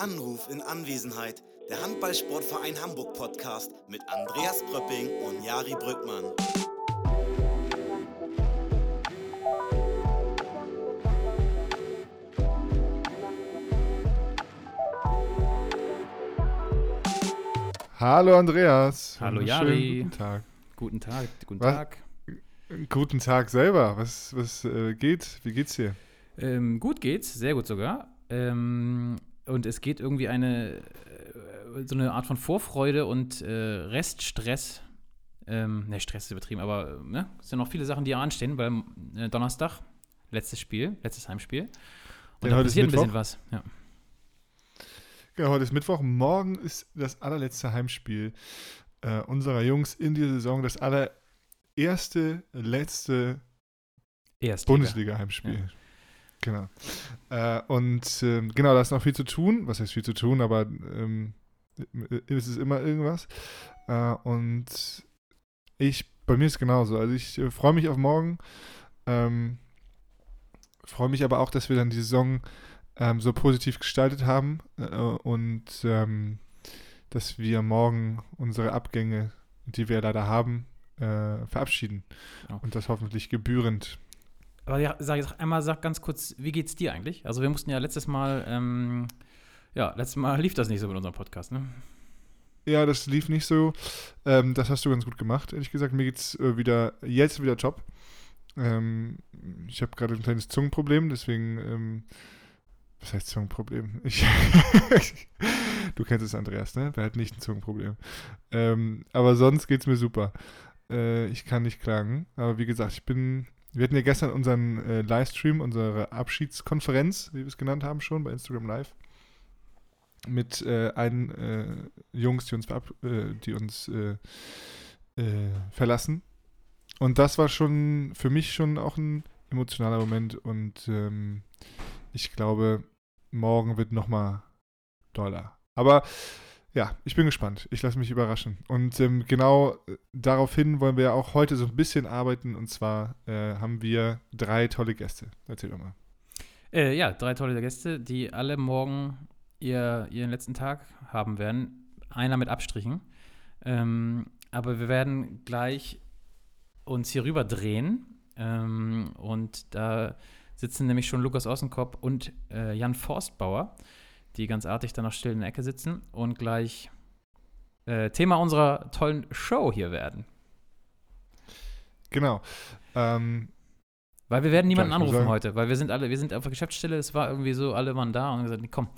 Anruf in Anwesenheit. Der Handballsportverein Hamburg Podcast mit Andreas Pröpping und Jari Brückmann. Hallo Andreas. Hallo Jari. Guten Tag. Guten Tag, guten Was? Tag. Guten Tag selber. Was, was äh, geht? Wie geht's dir? Ähm, gut geht's, sehr gut sogar. Ähm, und es geht irgendwie eine äh, so eine Art von Vorfreude und äh, Reststress. Ähm, ne, Stress ist übertrieben, aber ne, es sind noch viele Sachen, die anstehen, weil äh, Donnerstag, letztes Spiel, letztes Heimspiel. Und Ja, da passiert ein bisschen was. Ja. Genau, heute ist Mittwoch. Morgen ist das allerletzte Heimspiel äh, unserer Jungs in dieser Saison. Das allererste, letzte. Bundesliga-Heimspiel. Ja. Genau. Äh, und ähm, genau, da ist noch viel zu tun. Was heißt viel zu tun, aber ähm, es ist immer irgendwas. Äh, und ich, bei mir ist es genauso. Also ich äh, freue mich auf morgen. Ähm, freue mich aber auch, dass wir dann die Saison ähm, so positiv gestaltet haben äh, und ähm, dass wir morgen unsere Abgänge, die wir leider haben, äh, verabschieden. Ja. Und das hoffentlich gebührend. Aber ja, sag, sag einmal, sag ganz kurz, wie geht's dir eigentlich? Also wir mussten ja letztes Mal, ähm, ja, letztes Mal lief das nicht so mit unserem Podcast, ne? Ja, das lief nicht so. Ähm, das hast du ganz gut gemacht, ehrlich gesagt. Mir geht's äh, wieder, jetzt wieder top. Ähm, ich habe gerade ein kleines Zungenproblem, deswegen, ähm, was heißt Zungenproblem? Ich, du kennst es, Andreas, ne? Wer hat nicht ein Zungenproblem? Ähm, aber sonst geht's mir super. Äh, ich kann nicht klagen. Aber wie gesagt, ich bin, wir hatten ja gestern unseren äh, Livestream, unsere Abschiedskonferenz, wie wir es genannt haben, schon bei Instagram Live. Mit äh, einen äh, Jungs, die uns, äh, die uns äh, äh, verlassen. Und das war schon für mich schon auch ein emotionaler Moment. Und ähm, ich glaube, morgen wird nochmal doller. Aber ja, ich bin gespannt. Ich lasse mich überraschen. Und ähm, genau äh, daraufhin wollen wir ja auch heute so ein bisschen arbeiten. Und zwar äh, haben wir drei tolle Gäste. Erzähl doch mal. Äh, ja, drei tolle Gäste, die alle morgen ihr, ihren letzten Tag haben werden. Einer mit Abstrichen. Ähm, aber wir werden gleich uns hier rüber drehen. Ähm, und da sitzen nämlich schon Lukas Ossenkopf und äh, Jan Forstbauer, die ganz artig da noch still in der Ecke sitzen und gleich äh, Thema unserer tollen Show hier werden. Genau. Ähm, Weil wir werden niemanden anrufen sagen- heute, weil wir sind alle, wir sind auf der Geschäftsstelle, es war irgendwie so, alle waren da und haben gesagt, nee, komm,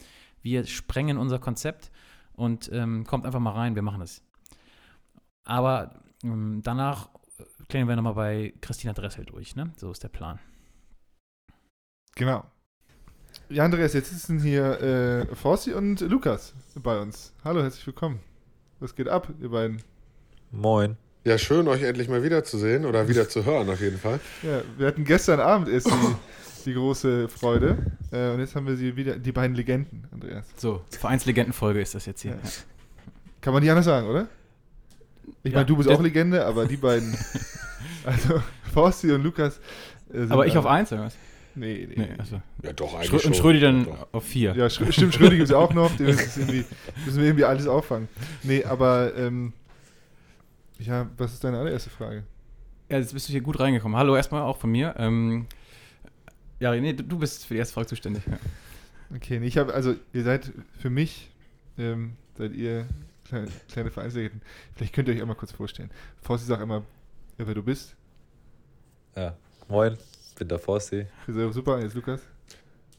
wir sprengen unser Konzept und ähm, kommt einfach mal rein, wir machen es. Aber ähm, danach klären wir nochmal bei Christina Dressel durch, ne? So ist der Plan. Genau. Ja, Andreas, jetzt sitzen hier äh, Forsti und Lukas bei uns. Hallo, herzlich willkommen. Was geht ab, ihr beiden? Moin. Ja, schön, euch endlich mal wiederzusehen oder wieder zu hören, auf jeden Fall. Ja, wir hatten gestern Abend erst die, die große Freude. Äh, und jetzt haben wir sie wieder, die beiden Legenden, Andreas. So, Vereinslegendenfolge ist das jetzt hier. Ja. Kann man nicht anders sagen, oder? Ich Ja, meine, du bist auch Legende, aber die beiden, also Forsti und Lukas. äh, sind Aber ich auf eins, oder was? Nee, nee. Nee, also. Ja, doch, eigentlich Schrö schon. und Schrödi dann Doch. auf vier. Ja, Schrö stimmt, Schrödi gibt es auch noch. Den müssen, wir irgendwie, müssen wir irgendwie alles auffangen. Nee, aber, ähm, ja, was ist deine allererste Frage? Ja, jetzt bist du hier gut reingekommen. Hallo erstmal auch von mir. Ähm, ja, nee, du, bist für die erste Frage zuständig. Ja. Okay, nee, ich habe, also, ihr seid für mich, ähm, seid ihr kleine, kleine Vereinslegenden. Vielleicht könnt ihr euch einmal kurz vorstellen. Forsti sag einmal, äh, wer du bist. Ja, moin. Bin der Forsti. So, super, jetzt Lukas.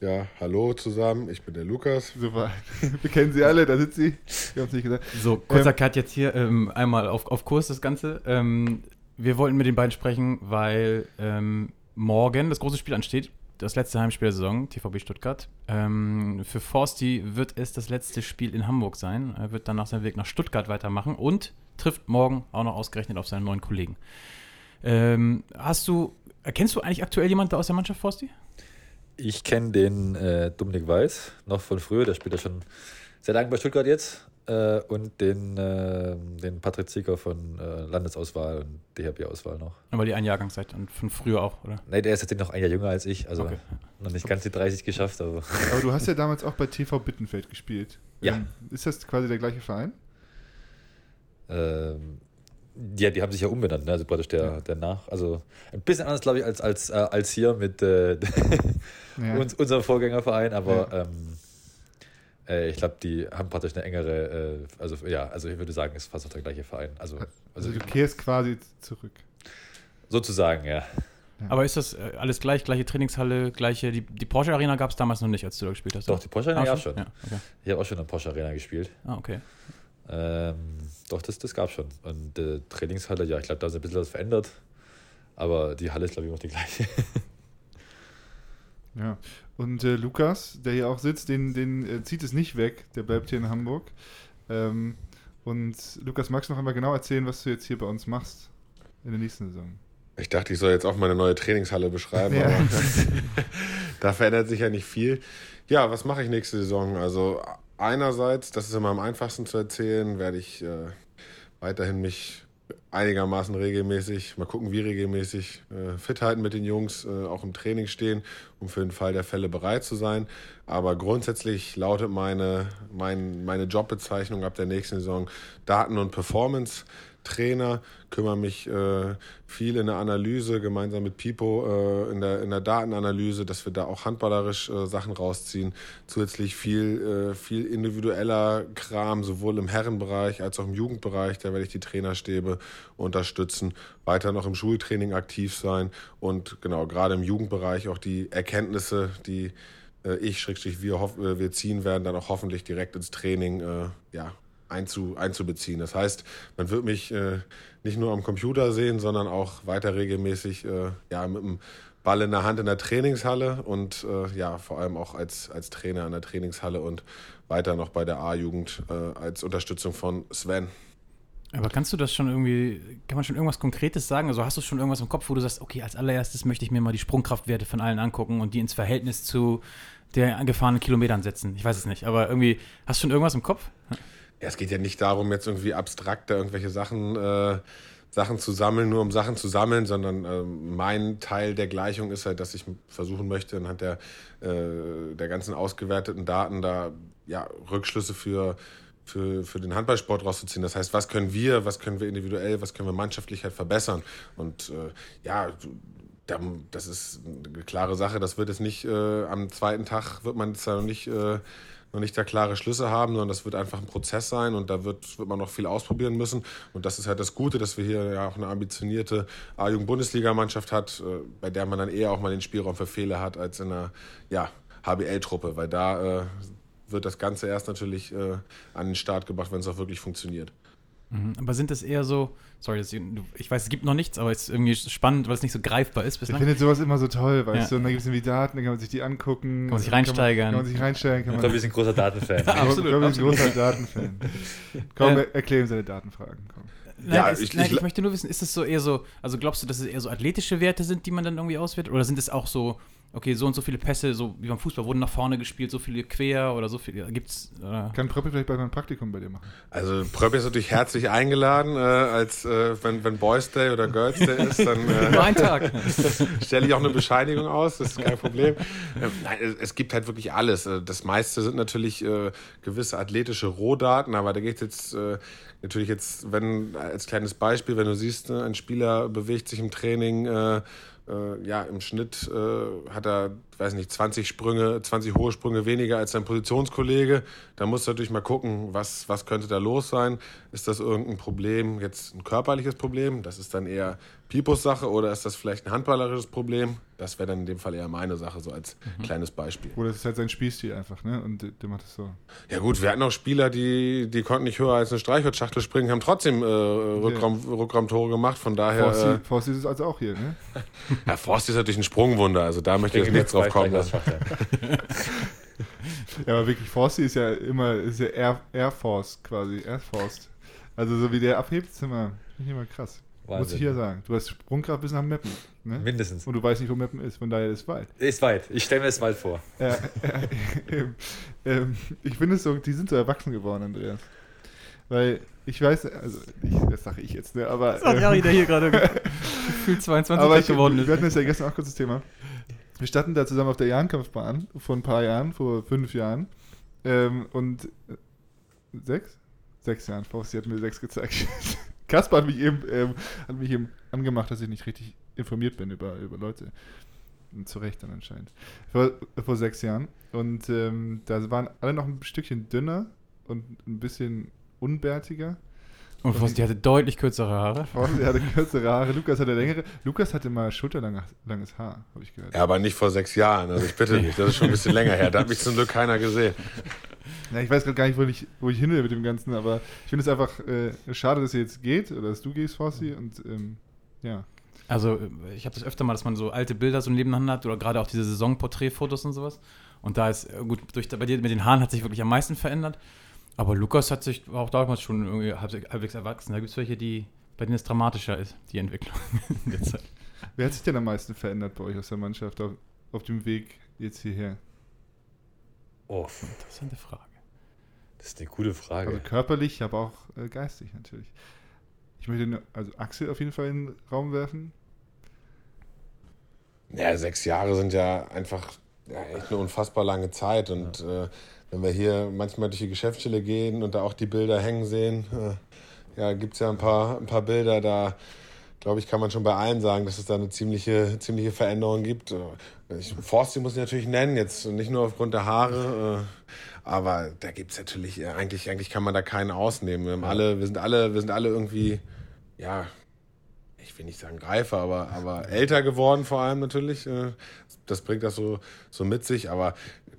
Ja, hallo zusammen, ich bin der Lukas. Super. Wir kennen sie alle, da sitzt sie. Wir haben es nicht gesagt. So, kurzer Ähm, Cut jetzt hier, ähm, einmal auf, auf Kurs das Ganze. Ähm, wir wollten mit den beiden sprechen, weil ähm, morgen das große Spiel ansteht. Das letzte Heimspiel der Saison, TVB Stuttgart. Ähm, für Forsti wird es das letzte Spiel in Hamburg sein. Er wird danach seinen Weg nach Stuttgart weitermachen und trifft morgen auch noch ausgerechnet auf seinen neuen Kollegen. Ähm, hast du, erkennst du eigentlich aktuell jemanden aus der Mannschaft, Forsti? Ich kenne den äh, Dominik Weiß noch von früher, der spielt ja schon sehr lange bei Stuttgart jetzt. Äh, und den, äh, den Patrick Zieger von äh, Landesauswahl und DHB-Auswahl noch. Aber die ein Jahrgang seid und von früher auch, oder? Nee, der ist jetzt noch ein Jahr jünger als ich. Also Okay. Noch nicht ganz die 30 geschafft, aber. Aber du hast ja damals auch bei TV Bittenfeld gespielt. Ja. Ähm, ist das quasi der gleiche Verein? Ähm, ja, die haben sich ja umbenannt, ne? also praktisch der, der Nach. Also ein bisschen anders, glaube ich, als, als, äh, als hier mit äh, Ja. uns, unserem Vorgängerverein, aber Ja. ähm, äh, ich glaube, die haben praktisch eine engere, äh, also ja, also ich würde sagen, ist fast auch der gleiche Verein. Also, also also du kehrst quasi zurück. sozusagen, ja. Aber ist das äh, alles gleich, gleiche Trainingshalle, gleiche, die, die Porsche Arena gab es damals noch nicht, als du da gespielt hast? Doch, oder? die Porsche Arena Ah, gab schon. Ja, okay. Ich habe auch schon in der Porsche Arena gespielt. Ah, okay. Ähm, doch, das, das gab schon. Und äh, Trainingshalle, ja, ich glaube, da ist ein bisschen was verändert. Aber die Halle ist, glaube ich, noch die gleiche. Ja. Und äh, Lukas, der hier auch sitzt, den, den äh, zieht es nicht weg, der bleibt hier in Hamburg. Ähm, und Lukas, magst du noch einmal genau erzählen, was du jetzt hier bei uns machst in der nächsten Saison? Ich dachte, ich soll jetzt auch meine neue Trainingshalle beschreiben, Ja. aber da verändert sich ja nicht viel. Ja, was mache ich nächste Saison? Also einerseits, das ist immer am einfachsten zu erzählen, werde ich äh, weiterhin mich einigermaßen regelmäßig, mal gucken, wie regelmäßig, äh, fit halten mit den Jungs, äh, auch im Training stehen, um für den Fall der Fälle bereit zu sein. Aber grundsätzlich lautet meine, mein, meine Jobbezeichnung ab der nächsten Saison Daten- und Performance. Trainer, kümmere mich äh, viel in der Analyse, gemeinsam mit Pipo äh, in, der, in der Datenanalyse, dass wir da auch handballerisch äh, Sachen rausziehen. Zusätzlich viel, äh, viel individueller Kram, sowohl im Herrenbereich als auch im Jugendbereich. Da werde ich die Trainerstäbe unterstützen, weiter noch im Schultraining aktiv sein und genau, gerade im Jugendbereich auch die Erkenntnisse, die äh, ich, Schrägstrich, wir, äh, wir ziehen werden, dann auch hoffentlich direkt ins Training ja, einzu, einzubeziehen. Das heißt, man wird mich äh, nicht nur am Computer sehen, sondern auch weiter regelmäßig äh, ja, mit dem Ball in der Hand in der Trainingshalle und äh, ja, vor allem auch als, als Trainer in der Trainingshalle und weiter noch bei der A-Jugend äh, als Unterstützung von Sven. Aber kannst du das schon irgendwie, kann man schon irgendwas Konkretes sagen? Also hast du schon irgendwas im Kopf, wo du sagst, okay, als allererstes möchte ich mir mal die Sprungkraftwerte von allen angucken und die ins Verhältnis zu der gefahrenen Kilometern setzen? Ich weiß es nicht, aber irgendwie, hast du schon irgendwas im Kopf? Ja, es geht ja nicht darum, jetzt irgendwie abstrakt da irgendwelche Sachen, äh, Sachen zu sammeln, nur um Sachen zu sammeln, sondern äh, mein Teil der Gleichung ist halt, dass ich versuchen möchte, anhand der, äh, der ganzen ausgewerteten Daten da ja, Rückschlüsse für, für, für den Handballsport rauszuziehen. Das heißt, was können wir, was können wir individuell, was können wir mannschaftlich halt verbessern? Und äh, ja, da- das ist eine klare Sache. Das wird es nicht äh, am zweiten Tag, wird man da noch nicht, äh, noch nicht da klare Schlüsse haben, sondern das wird einfach ein Prozess sein und da wird, wird man noch viel ausprobieren müssen. Und das ist halt das Gute, dass wir hier ja auch eine ambitionierte A-Jugend-Bundesliga-Mannschaft hat, äh, bei der man dann eher auch mal den Spielraum für Fehler hat als in einer ja, HBL-Truppe, weil da äh, wird das Ganze erst natürlich äh, an den Start gebracht, wenn es auch wirklich funktioniert. Mhm. Aber sind das eher so, sorry, das, ich weiß, es gibt noch nichts, aber es ist irgendwie spannend, weil es nicht so greifbar ist Ich bislang. finde sowas immer so toll, weißt Ja. du? Und dann gibt es irgendwie Daten, dann kann man sich die angucken. Kann man sich reinsteigern. Kann man, kann man sich reinsteigen. Kann Ich man, glaube, wir sind großer Datenfan. Ja, absolut, ich bin ein absolut. großer Datenfan. Komm, Äh, erklär ihm seine Datenfragen. Komm. Nein, Ja, es, ich- nein, ich- ich, möchte nur wissen, ist es so eher so, also glaubst du, dass es eher so athletische Werte sind, die man dann irgendwie auswertet? Oder sind es auch so, okay, so und so viele Pässe, so wie beim Fußball, wurden nach vorne gespielt, so viele quer oder so viele, gibt's, oder? Kann Pröppel vielleicht bald mal ein Praktikum bei dir machen? Also Pröpp ist natürlich herzlich eingeladen, äh, als äh, wenn, wenn Boys Day oder Girls Day ist, dann äh, Nur ein Tag. stelle ich auch eine Bescheinigung aus, das ist kein Problem. Ähm, nein, es, es gibt halt wirklich alles. Äh, Das meiste sind natürlich äh, gewisse athletische Rohdaten, aber da geht es jetzt äh, natürlich jetzt, wenn als kleines Beispiel, wenn du siehst, äh, ein Spieler bewegt sich im Training, äh, äh, ja, im Schnitt äh, hat er, weiß nicht, 20 Sprünge, 20 hohe Sprünge weniger als sein Positionskollege. Da musst du natürlich mal gucken, was, was könnte da los sein. Ist das irgendein Problem, jetzt ein körperliches Problem? Das ist dann eher Pipos Sache oder ist das vielleicht ein handballerisches Problem? Das wäre dann in dem Fall eher meine Sache, so als kleines Beispiel. Oder das ist halt sein Spielstil einfach, ne? Und der, macht das so. Ja gut, wir hatten auch Spieler, die, die konnten nicht höher als eine Streichholzschachtel springen, haben trotzdem äh, Rückraum, Rückraumtore gemacht. Von daher, Forsti, äh, ist es also auch hier, ne? ja, Forst ist natürlich ein Sprungwunder, also da möchte ich jetzt nicht drauf kommen lassen. Ja, aber wirklich, Forsti ist ja immer, ist ja Air, Air Force quasi, Air Force. Also so wie der abhebt, ist immer, finde ich immer krass. Muss Wahnsinn. ich hier sagen. Du hast Sprungkraft bis nach Meppen, ne? Mindestens. Und du weißt nicht, wo Meppen ist, von daher ist es weit. Ist weit. Ich stelle mir das weit vor. Ja, äh, ähm, ähm, ich finde es so, die sind so erwachsen geworden, Andreas. Weil ich weiß, also ich, das sage ich jetzt, ne, aber. Das hat ähm, Jari, der hier gerade gefühlt 22 aber ich, geworden wir ist. hatten das ja gestern auch kurz das Thema. Wir standen da zusammen auf der Jahrenkampfbahn vor ein paar Jahren, vor fünf Jahren. Ähm, und äh, sechs? Sechs Jahren. Fausti hat mir sechs gezeigt. Kaspar hat mich eben, ähm, hat mich eben angemacht, dass ich nicht richtig informiert bin über, über Leute. Zu Recht dann anscheinend. Vor, vor sechs Jahren. Und ähm, da waren alle noch ein Stückchen dünner und ein bisschen unbärtiger. Und Fausti hatte deutlich kürzere Haare. Fausti hatte kürzere Haare, Lukas hatte längere. Lukas hatte mal schulterlanges Haar, habe ich gehört. Ja, aber nicht vor sechs Jahren. Also ich bitte nicht. Das ist schon ein bisschen länger her. Da hat mich zum Glück keiner gesehen. Ja, ich weiß gerade gar nicht, wo ich, wo ich hin will mit dem Ganzen, aber ich finde es einfach äh, schade, dass ihr jetzt geht oder dass du gehst, Fossi. Und ähm, ja. Also, äh, ich habe das öfter mal, dass man so alte Bilder so nebeneinander hat oder gerade auch diese Saisonporträtfotos und sowas. Und da ist, äh, gut, durch, bei dir mit den Haaren hat sich wirklich am meisten verändert. Aber Lukas hat sich auch damals schon irgendwie halbwegs erwachsen. Da gibt es welche, die, bei denen es dramatischer ist, die Entwicklung in der Zeit. Wer hat sich denn am meisten verändert bei euch aus der Mannschaft auf, auf dem Weg jetzt hierher? Oh, Interessante Frage. das ist eine gute Frage. Also körperlich, aber auch äh, geistig natürlich. Ich möchte nur, also Axel auf jeden Fall in den Raum werfen. Ja, sechs Jahre sind ja einfach ja, echt eine unfassbar lange Zeit. Und äh, wenn wir hier manchmal durch die Geschäftsstelle gehen und da auch die Bilder hängen sehen, äh, ja, gibt es ja ein paar, ein paar Bilder, da glaube ich, kann man schon bei allen sagen, dass es da eine ziemliche, ziemliche Veränderung gibt. Äh, Ich, Forsti muss ich natürlich nennen, jetzt nicht nur aufgrund der Haare, äh, aber da gibt es natürlich, äh, eigentlich, eigentlich kann man da keinen ausnehmen. Wir, alle, wir, sind alle, wir sind alle irgendwie, ja, ich will nicht sagen Greifer, aber, aber älter geworden vor allem natürlich. Das bringt das so, so mit sich, aber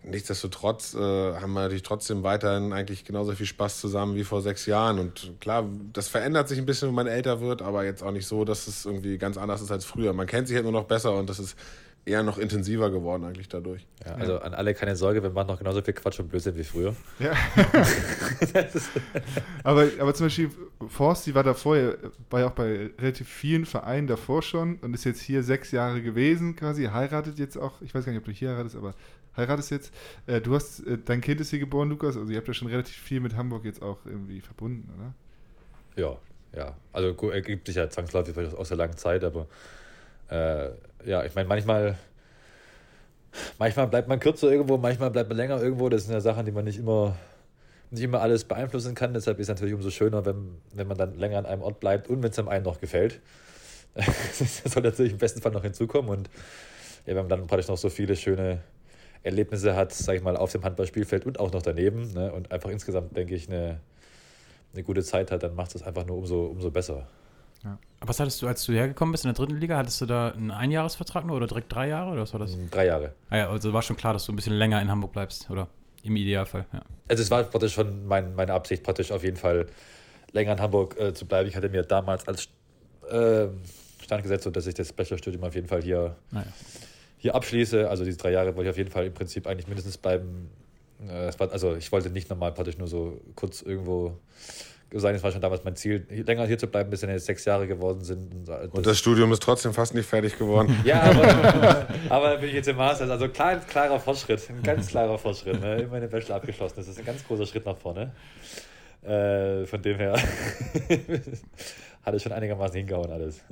nichtsdestotrotz äh, haben wir natürlich trotzdem weiterhin eigentlich genauso viel Spaß zusammen wie vor sechs Jahren. Und klar, das verändert sich ein bisschen, wenn man älter wird, aber jetzt auch nicht so, dass es irgendwie ganz anders ist als früher. Man kennt sich halt nur noch besser und das ist eher noch intensiver geworden eigentlich dadurch. Ja, also an alle keine Sorge, wir machen noch genauso viel Quatsch und Blödsinn wie früher. Ja. aber, aber zum Beispiel Forst, die war davor, ja- war ja auch bei relativ vielen Vereinen davor schon und ist jetzt hier sechs Jahre gewesen quasi, heiratet jetzt auch, ich weiß gar nicht, ob du hier heiratest, aber heiratest jetzt. Äh, du hast, äh, dein Kind ist hier geboren, Lukas, also ihr habt ja schon relativ viel mit Hamburg jetzt auch irgendwie verbunden, oder? Ja, ja. Also ergibt sich ja zwangsläufig aus- aus der langen Zeit, aber äh, ja, ich meine, manchmal, manchmal bleibt man kürzer irgendwo, manchmal bleibt man länger irgendwo. Das sind ja Sachen, die man nicht immer, nicht immer alles beeinflussen kann. Deshalb ist es natürlich umso schöner, wenn, wenn man dann länger an einem Ort bleibt und wenn es einem einen noch gefällt. Das soll natürlich im besten Fall noch hinzukommen. Und ja, wenn man dann praktisch noch so viele schöne Erlebnisse hat, sage ich mal, auf dem Handballspielfeld und auch noch daneben ne, und einfach insgesamt, denke ich, eine, eine gute Zeit hat, dann macht es einfach nur umso, umso besser. Aber was hattest du, als du hergekommen bist in der dritten Liga, hattest du da einen Einjahresvertrag nur oder direkt drei Jahre oder was war das? Drei Jahre. Ah ja, also war schon klar, dass du ein bisschen länger in Hamburg bleibst, oder? Im Idealfall, ja. Also es war praktisch schon mein, meine Absicht, praktisch auf jeden Fall länger in Hamburg äh, zu bleiben. Ich hatte mir damals als äh, Stand gesetzt, so dass ich das Bachelorstudium auf jeden Fall hier, Naja. hier abschließe. Also diese drei Jahre wollte ich auf jeden Fall im Prinzip eigentlich mindestens bleiben. Äh, war, also ich wollte nicht nochmal praktisch nur so kurz irgendwo sein. Es war schon damals mein Ziel, länger hier zu bleiben, bis dann jetzt sechs Jahre geworden sind. Und, äh, Und das Studium ist trotzdem fast nicht fertig geworden. ja, aber, aber bin ich jetzt im Master, also klar, klarer Fortschritt, ein ganz klarer Fortschritt. Ne? Immer den Bachelor abgeschlossen, das ist ein ganz großer Schritt nach vorne. Äh, von dem her hat es schon einigermaßen hingehauen alles.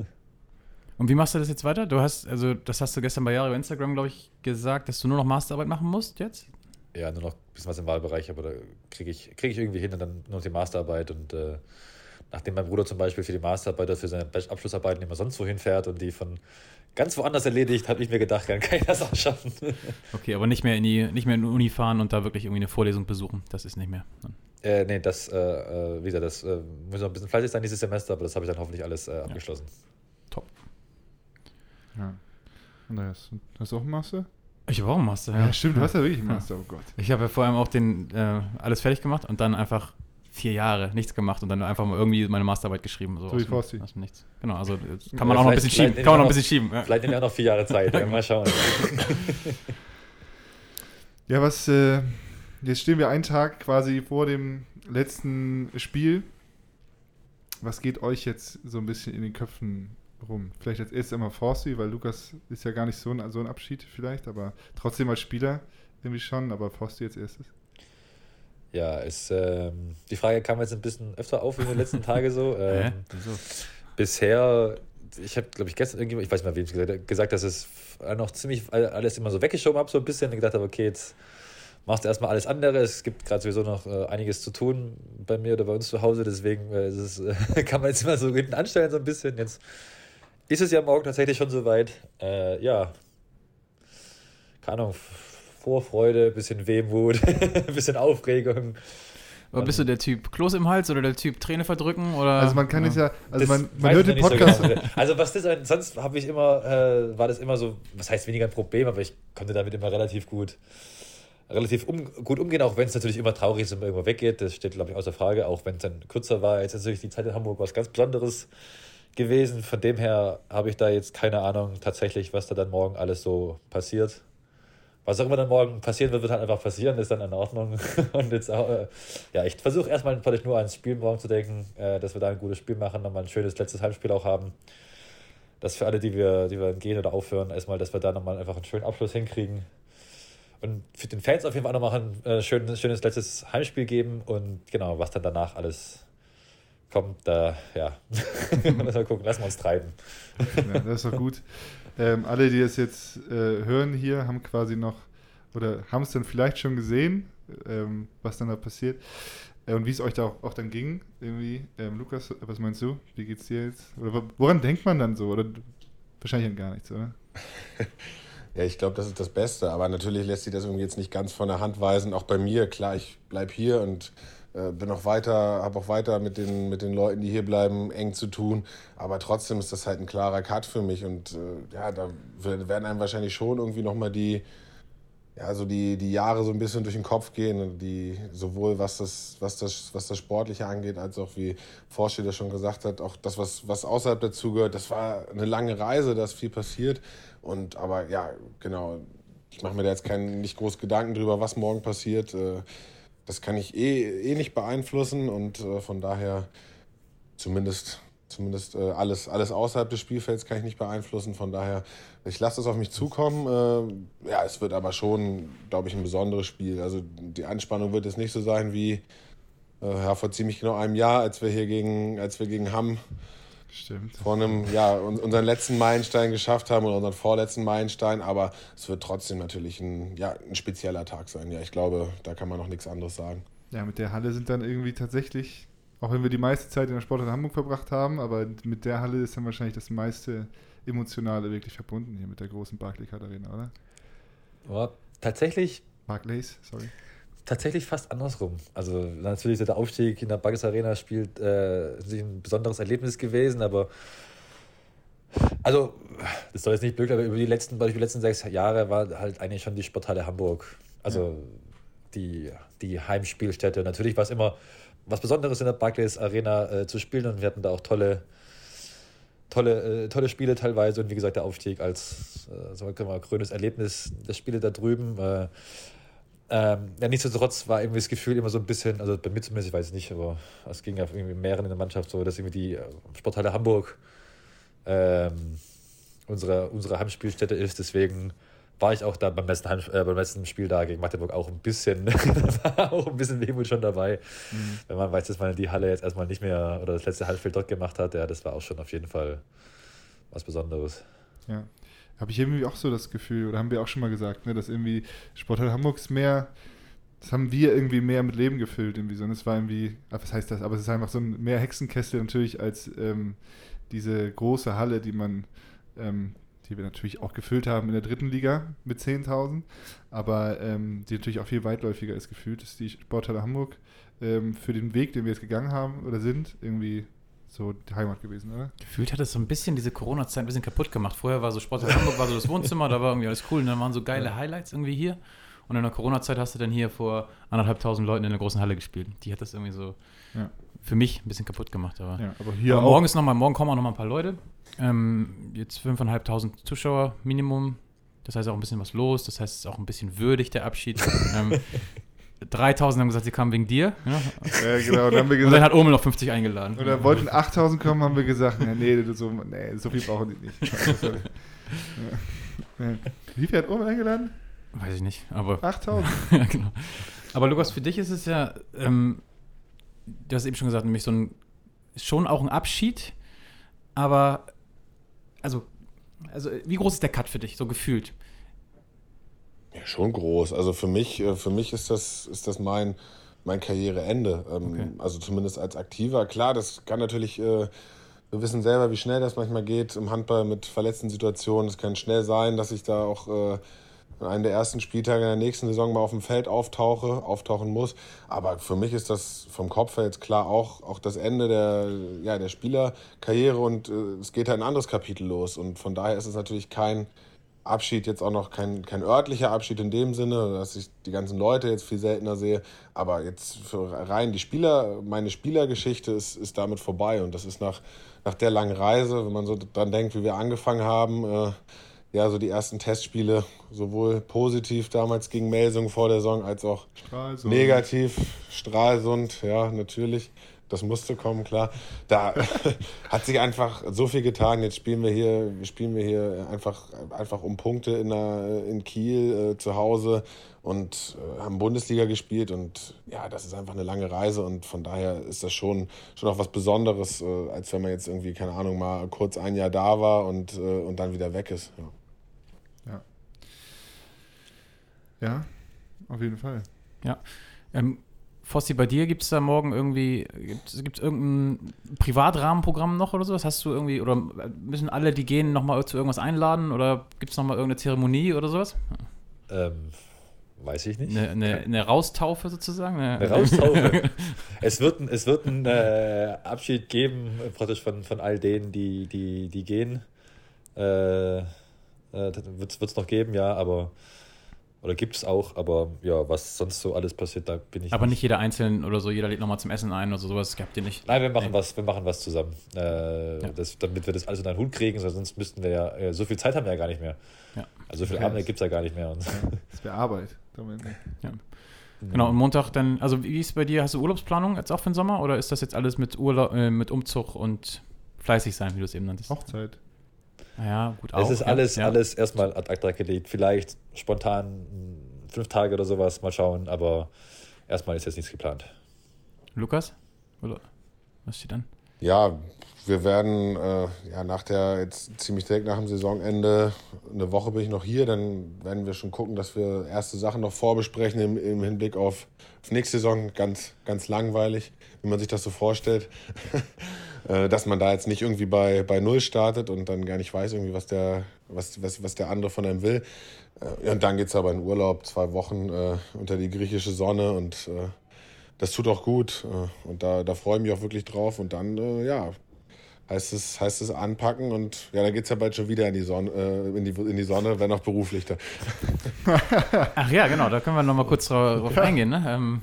Und wie machst du das jetzt weiter? Du hast, also das hast du gestern bei Jahre über Instagram, glaube ich, gesagt, dass du nur noch Masterarbeit machen musst jetzt? Ja, nur noch ein bisschen was im Wahlbereich, aber da kriege ich, krieg ich irgendwie hin und dann nur noch die Masterarbeit. Und äh, nachdem mein Bruder zum Beispiel für die Masterarbeit oder für seine Abschlussarbeiten immer sonst wohin fährt und die von ganz woanders erledigt, habe ich mir gedacht, dann kann ich das auch schaffen. Okay, aber nicht mehr in die, nicht mehr in die Uni fahren und da wirklich irgendwie eine Vorlesung besuchen. Das ist nicht mehr. Äh, nee, das, äh, äh, wie gesagt, das äh, muss noch ein bisschen fleißig sein dieses Semester, aber das habe ich dann hoffentlich alles äh, abgeschlossen. Top. Ja. Andreas, hast du auch Master? Ich habe auch einen Master, Ja, stimmt, du hast ja wirklich einen Master, oh Gott. Ich habe ja vor allem auch den, äh, alles fertig gemacht und dann einfach vier Jahre nichts gemacht und dann einfach mal irgendwie meine Masterarbeit geschrieben. So, So wie aus dem- Forsti. aus dem Nichts. Genau, also jetzt kann man Ja, auch noch ein bisschen schieben. vielleicht Kann man noch ein bisschen schieben. Ja. Vielleicht nehmen wir auch noch vier Jahre Zeit, ja, mal schauen. Ja, was, äh, jetzt stehen wir einen Tag quasi vor dem letzten Spiel. Was geht euch jetzt so ein bisschen in den Köpfen rum? Vielleicht als erstes einmal Forsty, weil Lukas ist ja gar nicht so ein, so ein Abschied vielleicht, aber trotzdem als Spieler irgendwie schon, aber Forsty als erstes. Ja, ist, ähm, die Frage kam jetzt ein bisschen öfter auf in den letzten Tagen so. Ähm, Wieso? bisher ich habe, glaube ich, gestern irgendjemand, ich weiß nicht mehr, wem es gesagt hat, gesagt, dass es noch ziemlich alles immer so weggeschoben habe, so ein bisschen. Und gedacht habe, okay, jetzt machst du erstmal alles andere. Es gibt gerade sowieso noch äh, einiges zu tun bei mir oder bei uns zu Hause, deswegen äh, es, äh, kann man jetzt immer so hinten anstellen, so ein bisschen. Jetzt ist es ja morgen tatsächlich schon soweit. Äh, ja, keine Ahnung, Vorfreude, bisschen Wehmut, bisschen Aufregung. Aber bist du der Typ Kloß im Hals oder der Typ Träne verdrücken? Oder? Also man kann ja. es ja, also Das man, man hört den Podcast. So genau. Also was das sonst habe ich immer, äh, war das immer so, was heißt weniger ein Problem, aber ich konnte damit immer relativ gut, relativ um, gut umgehen, auch wenn es natürlich immer traurig ist und man irgendwo weggeht. Das steht, glaube ich, außer Frage, auch wenn es dann kürzer war. Jetzt ist natürlich die Zeit in Hamburg was ganz Besonderes gewesen. Von dem her habe ich da jetzt keine Ahnung tatsächlich, was da dann morgen alles so passiert. Was auch immer dann morgen passieren wird, wird halt einfach passieren, ist dann in Ordnung. Und jetzt auch, äh, ja, ich versuche erstmal natürlich nur ans Spiel morgen zu denken, äh, dass wir da ein gutes Spiel machen, nochmal ein schönes letztes Heimspiel auch haben. Das für alle, die wir, die wir gehen oder aufhören, erstmal, dass wir da nochmal einfach einen schönen Abschluss hinkriegen. Und für den Fans auf jeden Fall nochmal ein äh, schönes, schönes letztes Heimspiel geben. Und genau, was dann danach alles kommt, da, ja, müssen wir gucken, lassen wir uns treiben. Ja, das ist doch gut. Ähm, alle, die das jetzt äh, hören hier, haben quasi noch oder haben es dann vielleicht schon gesehen, ähm, was dann da passiert äh, und wie es euch da auch, auch dann ging. Irgendwie, ähm, Lukas, was meinst du? Wie geht's dir jetzt? Oder wo- woran denkt man dann so? Oder wahrscheinlich an gar nichts, oder? Ja, ich glaube, das ist das Beste. Aber natürlich lässt sich das irgendwie jetzt nicht ganz von der Hand weisen. Auch bei mir, klar, ich bleibe hier und bin auch weiter, habe auch weiter mit den, mit den Leuten, die hier bleiben, eng zu tun. Aber trotzdem ist das halt ein klarer Cut für mich. Und äh, ja, da werden einem wahrscheinlich schon irgendwie nochmal die, ja, so die, die Jahre so ein bisschen durch den Kopf gehen. Die, sowohl was das, was, das, was das Sportliche angeht, als auch wie das schon gesagt hat, auch das, was, was außerhalb dazugehört. Das war eine lange Reise, da ist viel passiert. Und aber ja, genau, ich mache mir da jetzt keinen, nicht groß Gedanken drüber, was morgen passiert. Äh, Das kann ich eh, eh nicht beeinflussen und äh, von daher zumindest, zumindest äh, alles, alles außerhalb des Spielfelds kann ich nicht beeinflussen. Von daher, ich lasse es auf mich zukommen. Äh, ja, es wird aber schon, glaube ich, ein besonderes Spiel. Also die Anspannung wird jetzt nicht so sein wie äh, ja, vor ziemlich genau einem Jahr, als wir hier gegen, als wir gegen Hamm Stimmt. vor einem, ja, un- unseren letzten Meilenstein geschafft haben oder unseren vorletzten Meilenstein, aber es wird trotzdem natürlich ein, ja, ein spezieller Tag sein. Ja, ich glaube, da kann man noch nichts anderes sagen. Ja, mit der Halle sind dann irgendwie tatsächlich, auch wenn wir die meiste Zeit in der Sporthalle Hamburg verbracht haben, aber mit der Halle ist dann wahrscheinlich das meiste Emotionale wirklich verbunden hier mit der großen Barclaycard Arena, oder? Ja, tatsächlich Barclays, sorry. Tatsächlich fast andersrum. Also natürlich der Aufstieg in der Bagges Arena spielt äh, ein besonderes Erlebnis gewesen, aber also das soll jetzt nicht blöd, aber über die letzten, über die letzten sechs Jahre war halt eigentlich schon die Sporthalle Hamburg. Also die, die Heimspielstätte. Natürlich war es immer was Besonderes in der Barclays Arena äh, zu spielen und wir hatten da auch tolle, tolle, äh, tolle Spiele teilweise und wie gesagt der Aufstieg als äh, wir mal, grünes Erlebnis der Spiele da drüben. Äh, ähm, ja, nichtsdestotrotz war irgendwie das Gefühl immer so ein bisschen, also bei mir zumindest, ich weiß es nicht, aber es ging ja irgendwie mehreren in der Mannschaft so, dass irgendwie die äh, Sporthalle Hamburg ähm, unsere, unsere Heimspielstätte ist. Deswegen war ich auch da beim letzten, Heim, äh, beim letzten Spiel da gegen Magdeburg auch ein bisschen, auch ein bisschen Wehmut schon dabei. Wenn man weiß, dass man die Halle jetzt erstmal nicht mehr oder das letzte Halbspiel dort gemacht hat, ja, das war auch schon auf jeden Fall was Besonderes. Ja. Habe ich irgendwie auch so das Gefühl, oder haben wir auch schon mal gesagt, ne, dass irgendwie Sporthalle Hamburg ist mehr, das haben wir irgendwie mehr mit Leben gefüllt, irgendwie so. Und es war irgendwie, ah, was heißt das? Aber es ist einfach so ein mehr Hexenkessel natürlich als ähm, diese große Halle, die man, ähm, die wir natürlich auch gefüllt haben in der dritten Liga mit 10.000, aber ähm, die natürlich auch viel weitläufiger ist gefühlt, ist die Sporthalle Hamburg ähm, für den Weg, den wir jetzt gegangen haben oder sind, irgendwie so die Heimat gewesen, oder? Gefühlt hat es so ein bisschen diese Corona-Zeit ein bisschen kaputt gemacht. Vorher war so Sport in Hamburg, war so das Wohnzimmer, da war irgendwie alles cool und dann waren so geile Highlights irgendwie hier. Und in der Corona-Zeit hast du dann hier vor anderthalbtausend Leuten in der großen Halle gespielt. Die hat das irgendwie so Ja. für mich ein bisschen kaputt gemacht. Aber, Ja, aber hier aber morgen ist noch mal, morgen kommen auch noch mal ein paar Leute. Ähm, jetzt 5.500 Zuschauer Minimum. Das heißt auch ein bisschen was los. Das heißt, es ist auch ein bisschen würdig, der Abschied. ähm, 3000 haben gesagt, sie kamen wegen dir. Ja? Ja, genau. Und dann haben wir Und dann gesagt, hat Omel noch 50 eingeladen. oder wollten 8000 kommen, haben wir gesagt, ja, nee, du, so, nee, so viel brauchen die nicht. Wie viel hat Omen eingeladen? Weiß ich nicht, aber 8000. ja, genau. Aber Lukas, für dich ist es ja, ähm, du hast eben schon gesagt, nämlich so ein, schon auch ein Abschied, aber also, also wie groß ist der Cut für dich, so gefühlt? Ja, schon groß. Also für mich, äh, für mich ist das, ist das mein, mein Karriereende. Ähm, Okay. Also zumindest als Aktiver. Klar, das kann natürlich, äh, wir wissen selber, wie schnell das manchmal geht im Handball mit verletzten Situationen. Es kann schnell sein, dass ich da auch äh, an einem der ersten Spieltage in der nächsten Saison mal auf dem Feld auftauche, auftauchen muss. Aber für mich ist das vom Kopf her jetzt klar auch, auch das Ende der, ja, der Spielerkarriere und äh, es geht halt ein anderes Kapitel los. Und von daher ist es natürlich kein, Abschied jetzt auch noch kein, kein örtlicher Abschied in dem Sinne, dass ich die ganzen Leute jetzt viel seltener sehe. Aber jetzt für rein die Spieler, meine Spielergeschichte ist, ist damit vorbei. Und das ist nach, nach der langen Reise, wenn man so dran denkt, wie wir angefangen haben, äh, ja, so die ersten Testspiele, sowohl positiv damals gegen Melsung vor der Saison, als auch Stralsund. negativ, Stralsund, ja, natürlich. Das musste kommen, klar. Da hat sich einfach so viel getan. Jetzt spielen wir hier, spielen wir hier einfach, einfach um Punkte in, der, in Kiel äh, zu Hause und äh, haben Bundesliga gespielt. Und ja, das ist einfach eine lange Reise und von daher ist das schon, schon auch was Besonderes, äh, als wenn man jetzt irgendwie, keine Ahnung, mal kurz ein Jahr da war und, äh, und dann wieder weg ist. Ja. Ja, auf jeden Fall. Ähm, Fossi, bei dir gibt es da morgen irgendwie, gibt es irgendein Privatrahmenprogramm noch oder sowas? Hast du irgendwie, oder müssen alle, die gehen, nochmal zu irgendwas einladen oder gibt es nochmal irgendeine Zeremonie oder sowas? Ähm, weiß ich nicht. Eine, eine, eine Raustaufe sozusagen? Eine, Eine Raustaufe. es wird, ein- es wird einen äh, Abschied geben, äh, praktisch von, von all denen, die, die, die gehen. Äh, äh, wird es noch geben, ja, aber. Oder gibt es auch, aber ja, was sonst so alles passiert, da bin ich. Aber nicht jeder einzeln oder so, jeder lädt nochmal zum Essen ein oder so, sowas habt ihr nicht. Nein, wir machen Nee. was, wir machen was zusammen. Äh, Ja. das, damit wir das alles in einen Hut kriegen, sonst müssten wir ja, äh, so viel Zeit haben wir ja gar nicht mehr. Ja. Also so viel Okay. Abende gibt es ja gar nicht mehr. Und, Das wäre Arbeit. Damit. Genau, und Montag dann, also wie ist es bei dir? Hast du Urlaubsplanung jetzt auch für den Sommer oder ist das jetzt alles mit Urlaub, äh, mit Umzug und fleißig sein, wie du es eben nanntest? Hochzeit. Ja, gut, es ist ja, alles, ja. alles erstmal ad acta gelegt. Vielleicht spontan fünf Tage oder sowas, mal schauen, aber erstmal ist jetzt nichts geplant. Lukas? Oder was steht dann? Ja, wir werden äh, ja, nach der, jetzt ziemlich direkt nach dem Saisonende, eine Woche bin ich noch hier, dann werden wir schon gucken, dass wir erste Sachen noch vorbesprechen im, im Hinblick auf, auf nächste Saison. Ganz, ganz langweilig, wie man sich das so vorstellt. Äh, dass man da jetzt nicht irgendwie bei, bei Null startet und dann gar nicht weiß, irgendwie, was der, was, was, was der andere von einem will. Äh, und dann geht es aber in Urlaub, zwei Wochen äh, unter die griechische Sonne und äh, das tut auch gut. äh, Und da, da freue ich mich auch wirklich drauf. Und dann, äh, ja, heißt es, heißt es anpacken und ja, dann geht es ja bald schon wieder in die Sonne, äh, in die, in die Sonne, wenn auch beruflich. Da. Ach ja, genau, da können wir nochmal kurz drauf drauf eingehen. Ne? Ähm,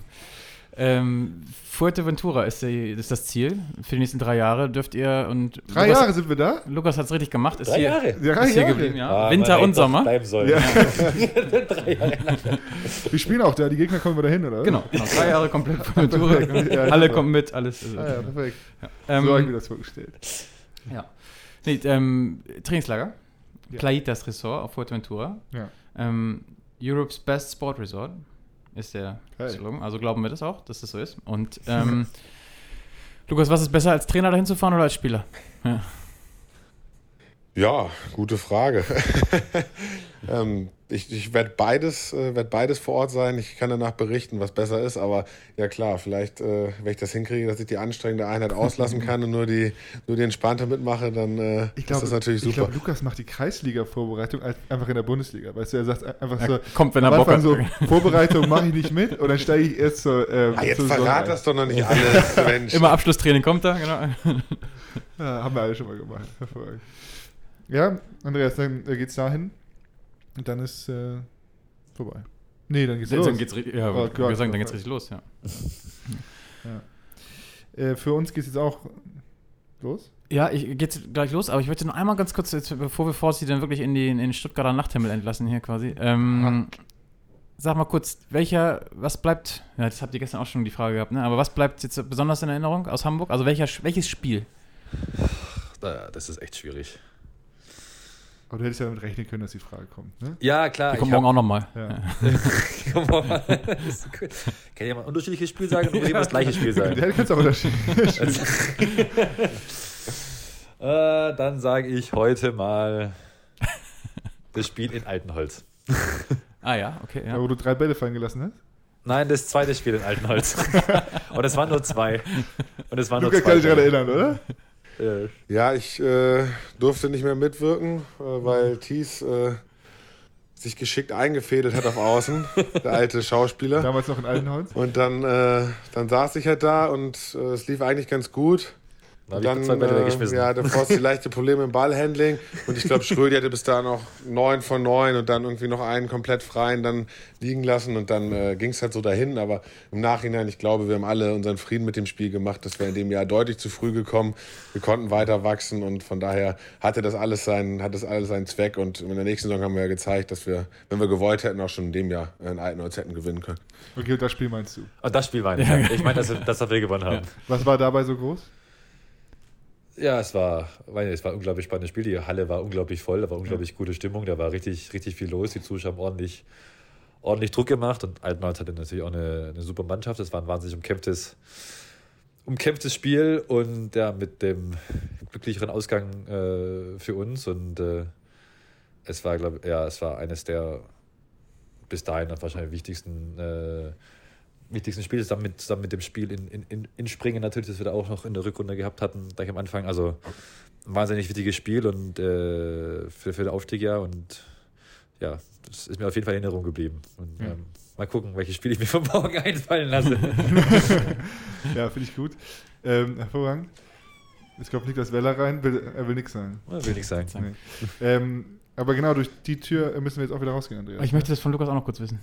ähm, Fuerteventura ist, die, ist das Ziel. Für die nächsten drei Jahre dürft ihr und Drei Lukas, Jahre sind wir da? Lukas hat es richtig gemacht. Ist Drei hier, Jahre? Ja, drei Ist hier Jahre. geblieben, ja. Ah, Winter und Sommer. Bleiben sollen. Ja. Drei Jahre lang. Wir spielen auch da, die Gegner kommen wir dahin, oder? Genau, genau, drei Jahre komplett Fuerteventura. Ja, Alle kommen mit, alles. Also, Ah, ja, perfekt. ähm, so habe ich mir das vorgestellt. Ja. Nee, ähm, Trainingslager. Ja. Playitas Resort auf Fuerteventura. Ja. Ähm, Europe's Best Sport Resort ist der Geil. Slogan. Also glauben wir das auch, dass das so ist. Und ähm, Lukas, was ist besser als Trainer dahin zu fahren oder als Spieler? Ja. Ja, gute Frage. ähm, ich ich werde beides, äh, werd beides vor Ort sein. Ich kann danach berichten, was besser ist. Aber ja klar, vielleicht, äh, wenn ich das hinkriege, dass ich die anstrengende Einheit auslassen kann und nur die, nur die entspannte mitmache, dann äh, Ich glaube, ist das natürlich ich super. glaube, Lukas macht die Kreisliga-Vorbereitung einfach in der Bundesliga. Weißt du, er sagt einfach Er so, kommt, wenn er Bock hat. so, Vorbereitung mache ich nicht mit und dann steige ich erst zur, ähm, ah, jetzt verrat das doch noch nicht alles, Mensch. Immer Abschlusstraining kommt da, genau. Ja, haben wir alle schon mal gemacht. Ja, Andreas, dann äh, geht's dahin und dann ist äh, vorbei. Nee, dann geht's los. Dann geht's richtig, ja, Oh Gott, sagen, dann oh geht's richtig los, ja. Äh, für uns geht's jetzt auch los. Ja, ich geht's gleich los, aber ich möchte noch einmal ganz kurz, jetzt, bevor wir Forsti dann wirklich in, die, in den Stuttgarter Nachthimmel entlassen hier quasi. Ähm, sag mal kurz, welcher, was bleibt, ja, das habt ihr gestern auch schon die Frage gehabt, ne? Aber was bleibt jetzt besonders in Erinnerung aus Hamburg? Also welcher, welches Spiel? Da- Das ist echt schwierig. Aber du hättest ja damit rechnen können, dass die Frage kommt. Ne? Ja, klar. Die ich kommt hab- morgen auch nochmal. Ja. Cool. Kann ja mal ein unterschiedliches Spiel sagen und muss immer das gleiche Spiel Ja, sagen. du kannst auch unterschiedlich. Äh, dann sage ich heute mal das Spiel in Altenholz. Ah ja, okay, Ja. ja. Wo du drei Bälle fallen gelassen hast? Nein, das zweite Spiel in Altenholz. Und es waren nur zwei. Und es waren nur Luca zwei. kann dich daran erinnern, oder? Äh, Ja, ich äh, durfte nicht mehr mitwirken, äh, weil Thies äh, sich geschickt eingefädelt hat auf Außen, der alte Schauspieler. Damals noch in Altenholz. Und dann, äh, dann saß ich halt da und äh, es lief eigentlich ganz gut. Da ich dann zwei Bälle äh, weggeschmissen. ja, der Forst leichte Probleme im Ballhandling und ich glaube, Schrödi hatte bis da noch neun von neun und dann irgendwie noch einen komplett freien dann liegen lassen und dann äh, ging es halt so dahin. Aber im Nachhinein, ich glaube, wir haben alle unseren Frieden mit dem Spiel gemacht. Das wäre in dem Jahr deutlich zu früh gekommen. Wir konnten weiter wachsen und von daher hatte das alles seinen, hat das alles seinen Zweck und in der nächsten Saison haben wir ja gezeigt, dass wir, wenn wir gewollt hätten, auch schon in dem Jahr in Altenholz hätten gewinnen können. Okay, das Spiel meinst du. Und das Spiel meine ich. Ja. Ich meine, dass, dass wir gewonnen haben. Was war dabei so groß? Ja, es war, es war ein unglaublich spannendes Spiel. Die Halle war unglaublich voll, da war unglaublich gute Stimmung, da war richtig, richtig viel los. Die Zuschauer haben ordentlich, ordentlich Druck gemacht und Altenholz hatte natürlich auch eine, eine super Mannschaft. Es war ein wahnsinnig umkämpftes, umkämpftes Spiel und ja, mit dem glücklicheren Ausgang äh, für uns. Und äh, es war, glaube ja, es war eines der bis dahin wahrscheinlich wichtigsten äh, wichtigsten Spiel ist dann mit, zusammen mit dem Spiel in, in- in, in Springen natürlich, das wir da auch noch in der Rückrunde gehabt hatten, gleich am Anfang. Also ein wahnsinnig wichtiges Spiel und äh, für, für den Aufstieg ja und ja, das ist mir auf jeden Fall in Erinnerung geblieben. Und Ja. ähm, mal gucken, welches Spiel ich mir von morgen einfallen lasse. Ja, finde ich gut. Ähm, hervorragend. Jetzt kommt Niklas Weller rein, will, er will nichts sagen. Will ich sagen. Nee. Ähm, aber genau, durch die Tür müssen wir jetzt auch wieder rausgehen, Andreas. Ich möchte das von Lukas auch noch kurz wissen.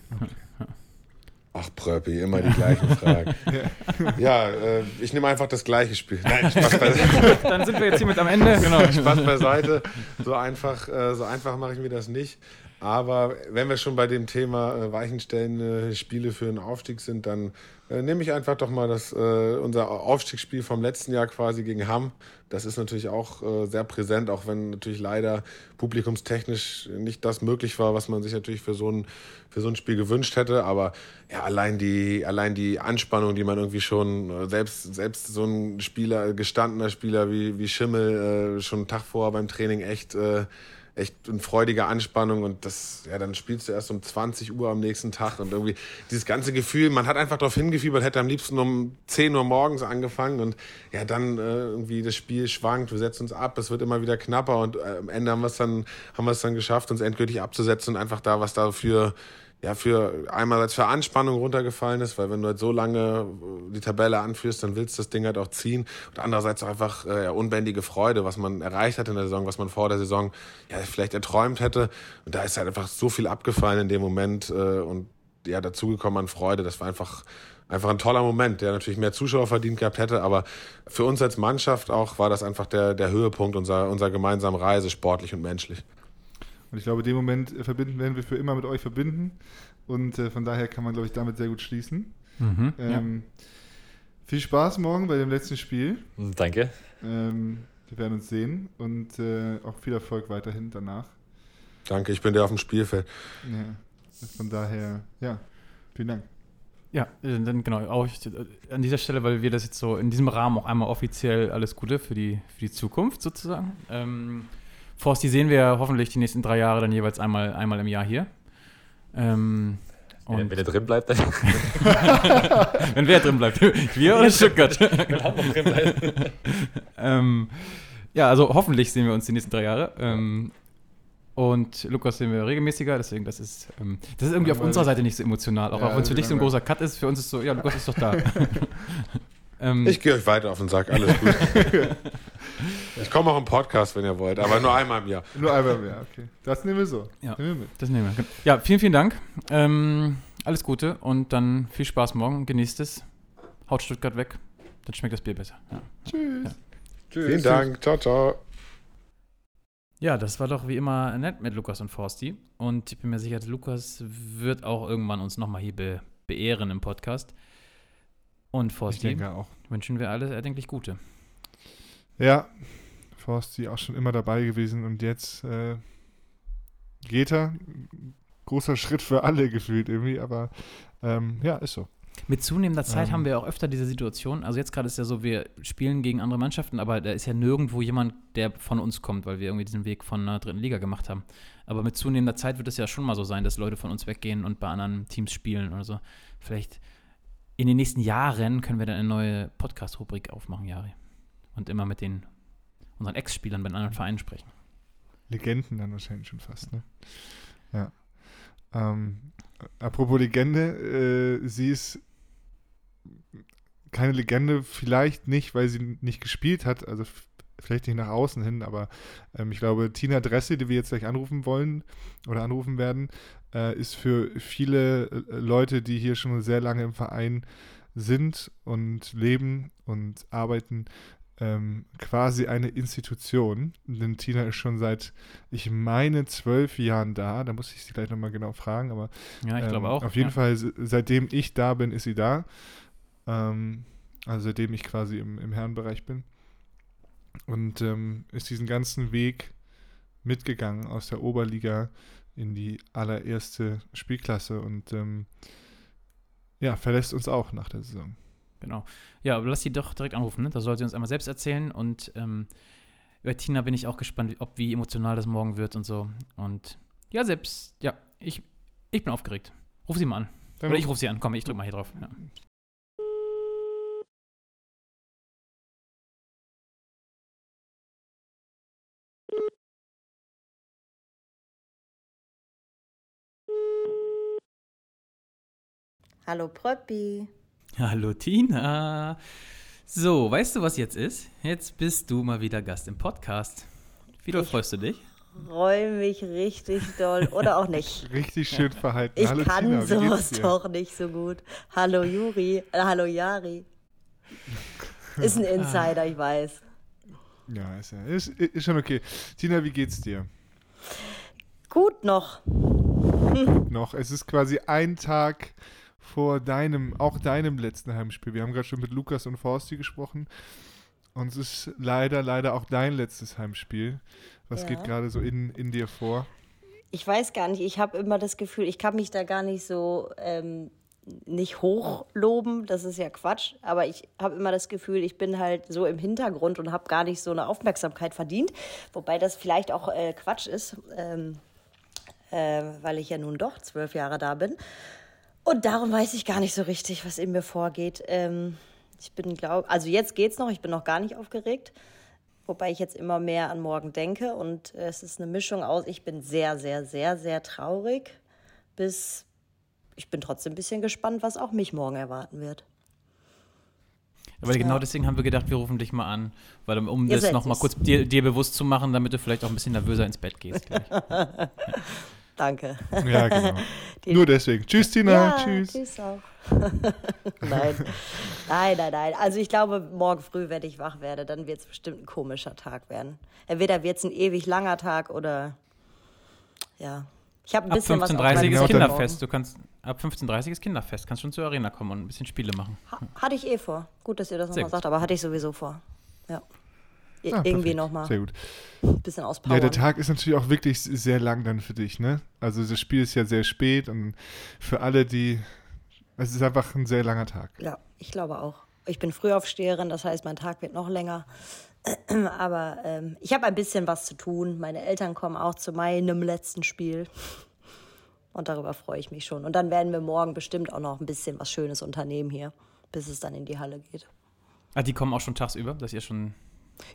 Ach, Pröppi, immer die gleichen Fragen. ja, äh, ich nehme einfach das gleiche Spiel. Nein, Spaß beiseite. Dann sind wir jetzt hier mit am Ende. Genau. Spaß beiseite. So einfach, äh, so einfach mache ich mir das nicht. Aber wenn wir schon bei dem Thema äh, weichenstellende Spiele für einen Aufstieg sind, dann äh, nehme ich einfach doch mal das, äh, unser Aufstiegsspiel vom letzten Jahr quasi gegen Hamm. Das ist natürlich auch äh, sehr präsent, auch wenn natürlich leider publikumstechnisch nicht das möglich war, was man sich natürlich für so ein, für so ein Spiel gewünscht hätte. Aber ja, allein die, allein die Anspannung, die man irgendwie schon, äh, selbst, selbst so ein Spieler, gestandener Spieler wie, wie Schimmel, äh, schon einen Tag vorher beim Training echt, echt in freudiger Anspannung und das, ja, dann spielst du erst um 20 Uhr am nächsten Tag und irgendwie dieses ganze Gefühl, man hat einfach darauf hingefiebert, hätte am liebsten um 10 Uhr morgens angefangen und ja, dann äh, irgendwie das Spiel schwankt, wir setzen uns ab, es wird immer wieder knapper und äh, am Ende haben wir es dann, haben wir es dann geschafft, uns endgültig abzusetzen und einfach da, was dafür ja, für einerseits für Anspannung runtergefallen ist, weil wenn du halt so lange äh, die Tabelle anführst, dann willst du das Ding halt auch ziehen. Und andererseits auch einfach äh, unbändige Freude, was man erreicht hat in der Saison, was man vor der Saison ja vielleicht erträumt hätte. Und da ist halt einfach so viel abgefallen in dem Moment äh, und ja, dazugekommen an Freude. Das war einfach, einfach ein toller Moment, der natürlich mehr Zuschauer verdient gehabt hätte, aber für uns als Mannschaft auch war das einfach der, der Höhepunkt unserer, unserer gemeinsamen Reise, sportlich und menschlich. Und ich glaube, den Moment äh, verbinden werden wir für immer mit euch verbinden. Und äh, von daher kann man, glaube ich, damit sehr gut schließen. Mhm. Ja. Ähm, Viel Spaß morgen bei dem letzten Spiel. Danke. Ähm, wir werden uns sehen und äh, auch viel Erfolg weiterhin danach. Danke, ich bin der auf dem Spielfeld. Ja, von daher, ja, vielen Dank. Ja, dann genau, auch äh, an dieser Stelle, weil wir das jetzt so in diesem Rahmen auch einmal offiziell alles Gute für die, für die Zukunft sozusagen. Ähm, Forsti sehen wir hoffentlich die nächsten drei Jahre dann jeweils einmal, einmal im Jahr hier. Ähm, Wenn, und wenn er drin bleibt, dann wenn wer drin bleibt, wir oder Stuttgart? wenn Hamburg drin bleibt. ähm, ja, also hoffentlich sehen wir uns die nächsten drei Jahre. Ähm, und Lukas sehen wir regelmäßiger, deswegen das ist, ähm, das ist irgendwie auf unserer Seite nicht so emotional. Auch, Ja, auch wenn es für dich so ein großer Cut ist, für uns ist so, ja, Lukas ist doch da. ähm, Ich gehe euch weiter auf den Sack, alles gut. Ich komme auch im Podcast, wenn ihr wollt, aber nur einmal im Jahr. Nur einmal mehr, okay. Das nehmen wir so. Ja. Nehmen wir mit. Das nehmen wir. Ja, vielen, vielen Dank. Ähm, alles Gute und dann viel Spaß morgen. Genießt es. Haut Stuttgart weg. Dann schmeckt das Bier besser. Ja. Tschüss. Vielen Dank, ciao, ciao. ja, das war doch wie immer nett mit Lukas und Forsti. Und ich bin mir sicher, Lukas wird auch irgendwann uns nochmal hier be beehren im Podcast. Und Ich Forsti denke auch. wünschen wir alle erdenklich Gute. Ja, Forsti auch schon immer dabei gewesen und jetzt äh, geht er. Großer Schritt für alle gefühlt irgendwie, aber ähm, ja, ist so. Mit zunehmender Zeit Ähm. haben wir auch öfter diese Situation. Also jetzt gerade ist ja so, wir spielen gegen andere Mannschaften, aber da ist ja nirgendwo jemand, der von uns kommt, weil wir irgendwie diesen Weg von einer dritten Liga gemacht haben. Aber mit zunehmender Zeit wird es ja schon mal so sein, dass Leute von uns weggehen und bei anderen Teams spielen oder so. Vielleicht in den nächsten Jahren können wir dann eine neue Podcast-Rubrik aufmachen, Jari. Und immer mit den unseren Ex-Spielern bei anderen Vereinen sprechen. Legenden dann wahrscheinlich schon fast, ne? Ja. Ähm, apropos Legende, äh, sie ist keine Legende, vielleicht nicht, weil sie nicht gespielt hat, also vielleicht nicht nach außen hin, aber ähm, ich glaube, Tina Dresse, die wir jetzt gleich anrufen wollen oder anrufen werden, äh, ist für viele äh, Leute, die hier schon sehr lange im Verein sind und leben und arbeiten, ähm, quasi eine Institution. Denn Tina ist schon seit, ich meine, zwölf Jahren da. Da muss ich sie gleich nochmal genau fragen, aber Ja, ich ähm, glaube auch. Auf jeden ja. Fall, se- seitdem ich da bin, ist sie da. Ähm, also seitdem ich quasi im, im Herrenbereich bin. Und ähm, ist diesen ganzen Weg mitgegangen aus der Oberliga in die allererste Spielklasse und ähm, ja, verlässt uns auch nach der Saison. Genau. Ja, aber lass sie doch direkt anrufen, ne? Da soll sie uns einmal selbst erzählen und ähm, über Tina bin ich auch gespannt, wie- ob wie emotional das morgen wird und so. Und ja, selbst, ja, ich, ich bin aufgeregt. Ruf sie mal an. Dann Oder ich rufe sie an. Komm, ich drück mal hier drauf. Ja. Hallo Pröppi. Hallo Tina. So, weißt du, was jetzt ist? Jetzt bist du mal wieder Gast im Podcast. Wie doll freust du dich? Freue mich richtig doll. Oder auch nicht. Richtig schön verhalten. Ich Hallo kann Tina, sowas doch nicht so gut. Hallo Juri. Äh, hallo Jari. Ist ein Insider, ich weiß. Ja, ist, ja ist, ist schon okay. Tina, wie geht's dir? Gut noch. noch. Es ist quasi ein Tag vor deinem, auch deinem letzten Heimspiel. Wir haben gerade schon mit Lukas und Forsti gesprochen. Und es ist leider, leider auch dein letztes Heimspiel. Was Ja. geht gerade so in, in dir vor? Ich weiß gar nicht, ich habe immer das Gefühl, ich kann mich da gar nicht so ähm, nicht hochloben, das ist ja Quatsch, aber ich habe immer das Gefühl, ich bin halt so im Hintergrund und habe gar nicht so eine Aufmerksamkeit verdient, wobei das vielleicht auch äh, Quatsch ist, ähm, äh, weil ich ja nun doch zwölf Jahre da bin. Und darum weiß ich gar nicht so richtig, was in mir vorgeht. Ähm, ich bin, glaube also jetzt geht's noch, ich bin noch gar nicht aufgeregt. Wobei ich jetzt immer mehr an morgen denke und es ist eine Mischung aus, ich bin sehr, sehr, sehr, sehr traurig, bis ich bin trotzdem ein bisschen gespannt, was auch mich morgen erwarten wird. Aber Ja. genau deswegen haben wir gedacht, wir rufen dich mal an, weil um Ihr das nochmal kurz dir, dir bewusst zu machen, damit du vielleicht auch ein bisschen nervöser ins Bett gehst. Danke. Ja, genau. Die- Nur deswegen. Tschüss, Tina. ja, Tschüss. tschüss auch. nein. nein, nein, nein. Also ich glaube, morgen früh, wenn ich wach werde, dann wird es bestimmt ein komischer Tag werden. Entweder wird es ein ewig langer Tag oder ja. Ich habe ein Ab bisschen was auf 15.30 meinem ist Kinderfest. Du kannst, ab 15.30 ist Kinderfest. Kannst schon zur Arena kommen und ein bisschen Spiele machen. Ha hatte ich eh vor. Gut, dass ihr das nochmal sagt, aber hatte ich sowieso vor. Ja. Ah, irgendwie nochmal Sehr gut. ein bisschen Ja, auspowern. der Tag ist natürlich auch wirklich sehr lang dann für dich, ne? Also das Spiel ist ja sehr spät und für alle, die. Es ist einfach ein sehr langer Tag. Ja, ich glaube auch. Ich bin Frühaufsteherin, das heißt, mein Tag wird noch länger. Aber ähm, ich habe ein bisschen was zu tun. Meine Eltern kommen auch zu meinem letzten Spiel. Und darüber freue ich mich schon. Und dann werden wir morgen bestimmt auch noch ein bisschen was Schönes unternehmen hier, bis es dann in die Halle geht. Ah, die kommen auch schon tagsüber, dass ihr schon.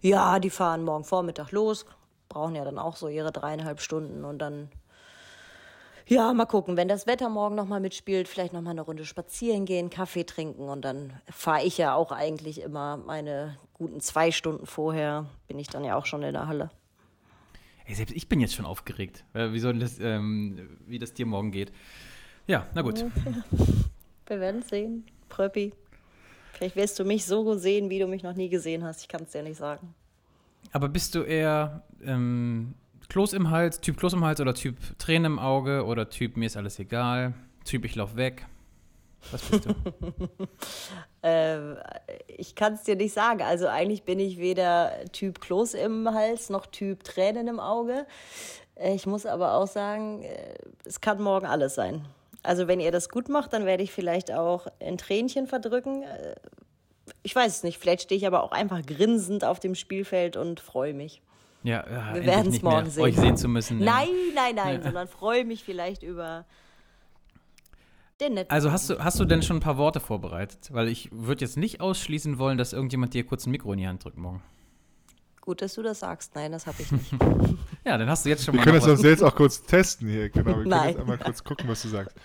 Ja, die fahren morgen Vormittag los, brauchen ja dann auch so ihre dreieinhalb Stunden und dann, ja, mal gucken, wenn das Wetter morgen nochmal mitspielt, vielleicht nochmal eine Runde spazieren gehen, Kaffee trinken und dann fahre ich ja auch eigentlich immer meine guten zwei Stunden vorher, bin ich dann ja auch schon in der Halle. Ey, selbst ich bin jetzt schon aufgeregt, äh, wie, soll das, ähm, wie das dir morgen geht. Ja, na gut. Wir werden sehen, Pröppi. Vielleicht wirst du mich so sehen, wie du mich noch nie gesehen hast. Ich kann es dir nicht sagen. Aber bist du eher ähm, Kloß im Hals, Typ Kloß im Hals oder Typ Tränen im Auge oder Typ mir ist alles egal, Typ ich lauf weg? Was bist du? Ähm, ich kann es dir nicht sagen. Also eigentlich bin ich weder Typ Kloß im Hals noch Typ Tränen im Auge. Äh, Ich muss aber auch sagen, äh, es kann morgen alles sein. Also wenn ihr das gut macht, dann werde ich vielleicht auch ein Tränchen verdrücken. Äh, Ich weiß es nicht. Vielleicht stehe ich aber auch einfach grinsend auf dem Spielfeld und freue mich. Ja, ja werden's nicht mehr morgen sehen. euch sehen zu müssen. ja. Nein, nein, nein, sondern freue mich vielleicht über den netten. Also hast du, hast du denn schon ein paar Worte vorbereitet? Weil ich würde jetzt nicht ausschließen wollen, dass irgendjemand dir kurz ein Mikro in die Hand drückt morgen. Gut, dass du das sagst. Nein, das habe ich nicht. Ja, dann hast du jetzt schon Wir mal können noch das was. auch jetzt auch kurz testen hier. Genau, wir können Nein. jetzt einmal kurz gucken, was du sagst.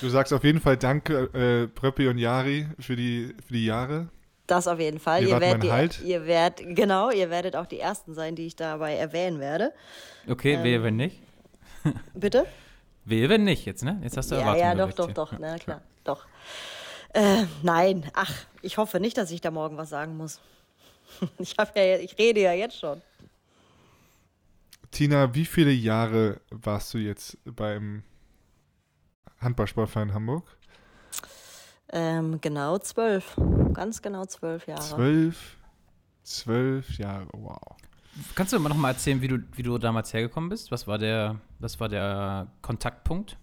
Du sagst auf jeden Fall Danke, äh, Pröppi und Jari, für die, für die Jahre. Das auf jeden Fall. Ihr Ihr werdet, die, Halt. ihr werdet, genau, ihr werdet auch die Ersten sein, die ich dabei erwähnen werde. Okay, Ähm, wehe, wenn nicht. Bitte? Wehe, wenn nicht jetzt, ne? Jetzt hast du Ja, Erwartungen ja, doch, doch, hier. doch, na klar, doch. Äh, nein, ach, ich hoffe nicht, dass ich da morgen was sagen muss. Ich, ja, ich rede ja jetzt schon. Tina, wie viele Jahre warst du jetzt beim Handballsportverein Hamburg? Ähm, genau zwölf. Ganz genau zwölf Jahre. Zwölf. Zwölf Jahre, wow. Kannst du immer noch mal erzählen, wie du, wie du damals hergekommen bist? Was war der, was war der Kontaktpunkt?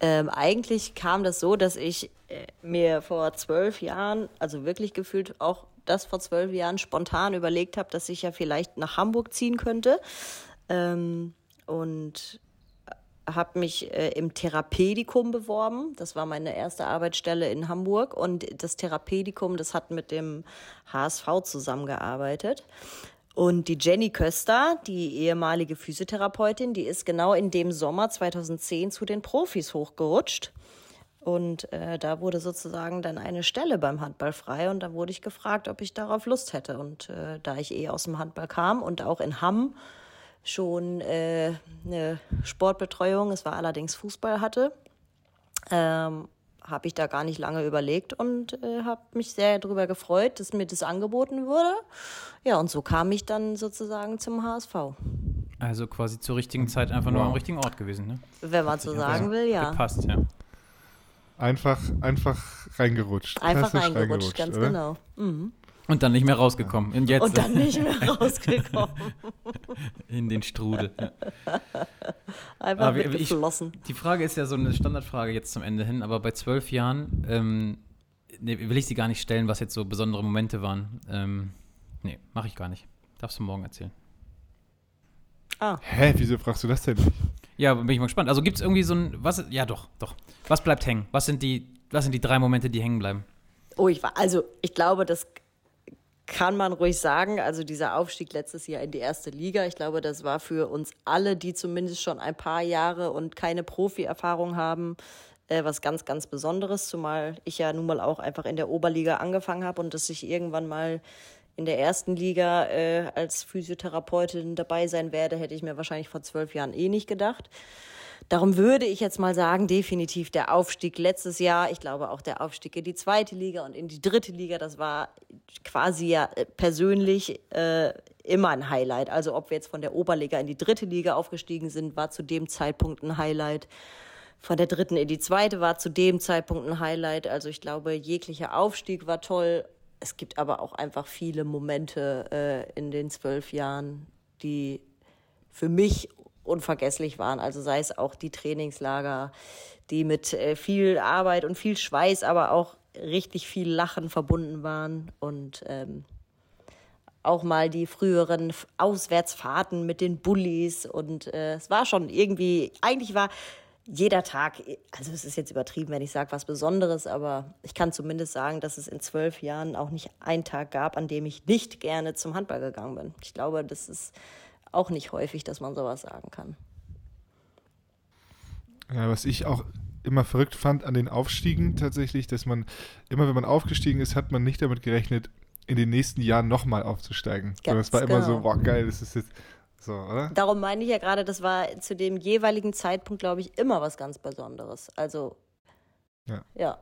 Ähm, eigentlich kam das so, dass ich äh, mir vor zwölf Jahren, also wirklich gefühlt auch das vor zwölf Jahren spontan überlegt habe, dass ich ja vielleicht nach Hamburg ziehen könnte. Ähm, und habe mich äh, im Therapeutikum beworben. Das war meine erste Arbeitsstelle in Hamburg. Und das Therapeutikum, das hat mit dem HSV zusammengearbeitet. Und die Jenny Köster, die ehemalige Physiotherapeutin, die ist genau in dem Sommer 2010 zu den Profis hochgerutscht. Und äh, da wurde sozusagen dann eine Stelle beim Handball frei und da wurde ich gefragt, ob ich darauf Lust hätte. Und äh, da ich eh aus dem Handball kam und auch in Hamm schon äh, eine Sportbetreuung, es war allerdings Fußball hatte, ähm, habe ich da gar nicht lange überlegt und äh, habe mich sehr darüber gefreut, dass mir das angeboten wurde. Ja, und so kam ich dann sozusagen zum HSV. Also quasi zur richtigen Zeit einfach nur Wow. am richtigen Ort gewesen, ne? Wenn man so sagen will, ja. Gepasst, ja. Einfach, einfach reingerutscht. Einfach Klassisch reingerutscht, ganz oder? genau. Mhm. Und dann nicht mehr rausgekommen. Und jetzt Und dann nicht mehr rausgekommen. in den Strudel. Ja. Einfach ich- mitgeflossen. Die Frage ist ja so eine Standardfrage jetzt zum Ende hin, aber bei zwölf Jahren ähm, nee, will ich sie gar nicht stellen, was jetzt so besondere Momente waren. Ähm, nee, mache ich gar nicht. Darfst du morgen erzählen. Ah, Hä, wieso fragst du das denn nicht? Ja, bin ich mal gespannt. Also gibt es irgendwie so ein, was, ja doch, doch. Was bleibt hängen? Was sind die, was sind die drei Momente, die hängen bleiben? Oh, ich war, also ich glaube, das kann man ruhig sagen. Also dieser Aufstieg letztes Jahr in die erste Liga, ich glaube, das war für uns alle, die zumindest schon ein paar Jahre und keine Profi-Erfahrung haben, äh, was ganz, ganz Besonderes. Zumal ich ja nun mal auch einfach in der Oberliga angefangen habe und dass ich irgendwann mal in der ersten Liga äh, als Physiotherapeutin dabei sein werde, hätte ich mir wahrscheinlich vor zwölf Jahren eh nicht gedacht. Darum würde ich jetzt mal sagen, definitiv der Aufstieg letztes Jahr. Ich glaube auch der Aufstieg in die zweite Liga und in die dritte Liga. Das war quasi ja äh, persönlich äh, immer ein Highlight. Also ob wir jetzt von der Oberliga in die dritte Liga aufgestiegen sind, war zu dem Zeitpunkt ein Highlight. Von der dritten in die zweite war zu dem Zeitpunkt ein Highlight. Also ich glaube, jeglicher Aufstieg war toll. Es gibt aber auch einfach viele Momente äh, in den zwölf Jahren, die für mich unvergesslich waren. Also sei es auch die Trainingslager, die mit äh, viel Arbeit und viel Schweiß, aber auch richtig viel Lachen verbunden waren und ähm, auch mal die früheren Auswärtsfahrten mit den Bullies und äh, es war schon irgendwie, eigentlich war jeder Tag, also es ist jetzt übertrieben, wenn ich sage was Besonderes, aber ich kann zumindest sagen, dass es in zwölf Jahren auch nicht einen Tag gab, an dem ich nicht gerne zum Handball gegangen bin. Ich glaube, das ist auch nicht häufig, dass man sowas sagen kann. Ja, was ich auch immer verrückt fand an den Aufstiegen tatsächlich, dass man immer, wenn man aufgestiegen ist, hat man nicht damit gerechnet, in den nächsten Jahren nochmal aufzusteigen. Es war Ganz immer so, genau. boah, geil, das ist jetzt so, oder? Darum meine ich ja gerade, das war zu dem jeweiligen Zeitpunkt, glaube ich, immer was ganz Besonderes. Also, Ja. Ja.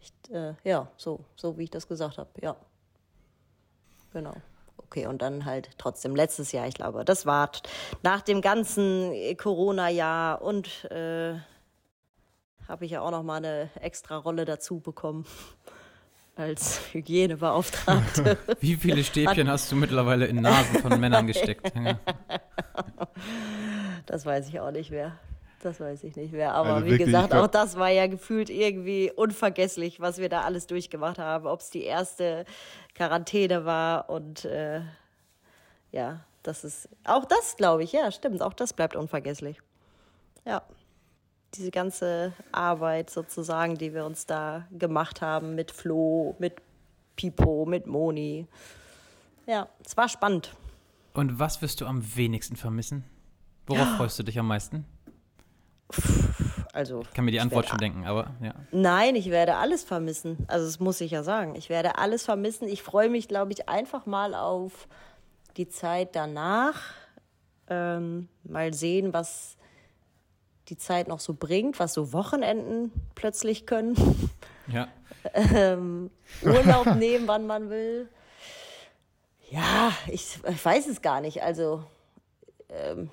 Ich, äh, ja, so, so wie ich das gesagt habe, ja. Genau. Okay, und dann halt trotzdem letztes Jahr, ich glaube, das war nach dem ganzen Corona-Jahr und äh, habe ich ja auch noch mal eine extra Rolle dazu bekommen als Hygienebeauftragte. Wie viele Stäbchen hast du mittlerweile in Nasen von Männern gesteckt? Das weiß ich auch nicht mehr. Das weiß ich nicht mehr. Aber Also wie wirklich, gesagt, glaub- auch das war ja gefühlt irgendwie unvergesslich, was wir da alles durchgemacht haben. Ob es die erste Quarantäne war und äh, ja, das ist auch das, glaube ich, ja, stimmt. Auch das bleibt unvergesslich. Ja. Diese ganze Arbeit sozusagen, die wir uns da gemacht haben mit Flo, mit Pipo, mit Moni. Ja, es war spannend. Und was wirst du am wenigsten vermissen? Worauf freust du dich am meisten? Also, Ich kann mir die Antwort schon denken, aber ja. Nein, ich werde alles vermissen. Also das muss ich ja sagen. Ich werde alles vermissen. Ich freue mich, glaube ich, einfach mal auf die Zeit danach. Ähm, mal sehen, was die Zeit noch so bringt, was so Wochenenden plötzlich können. Ja. ähm, Urlaub nehmen, wann man will. Ja, ich, ich weiß es gar nicht. Also ähm,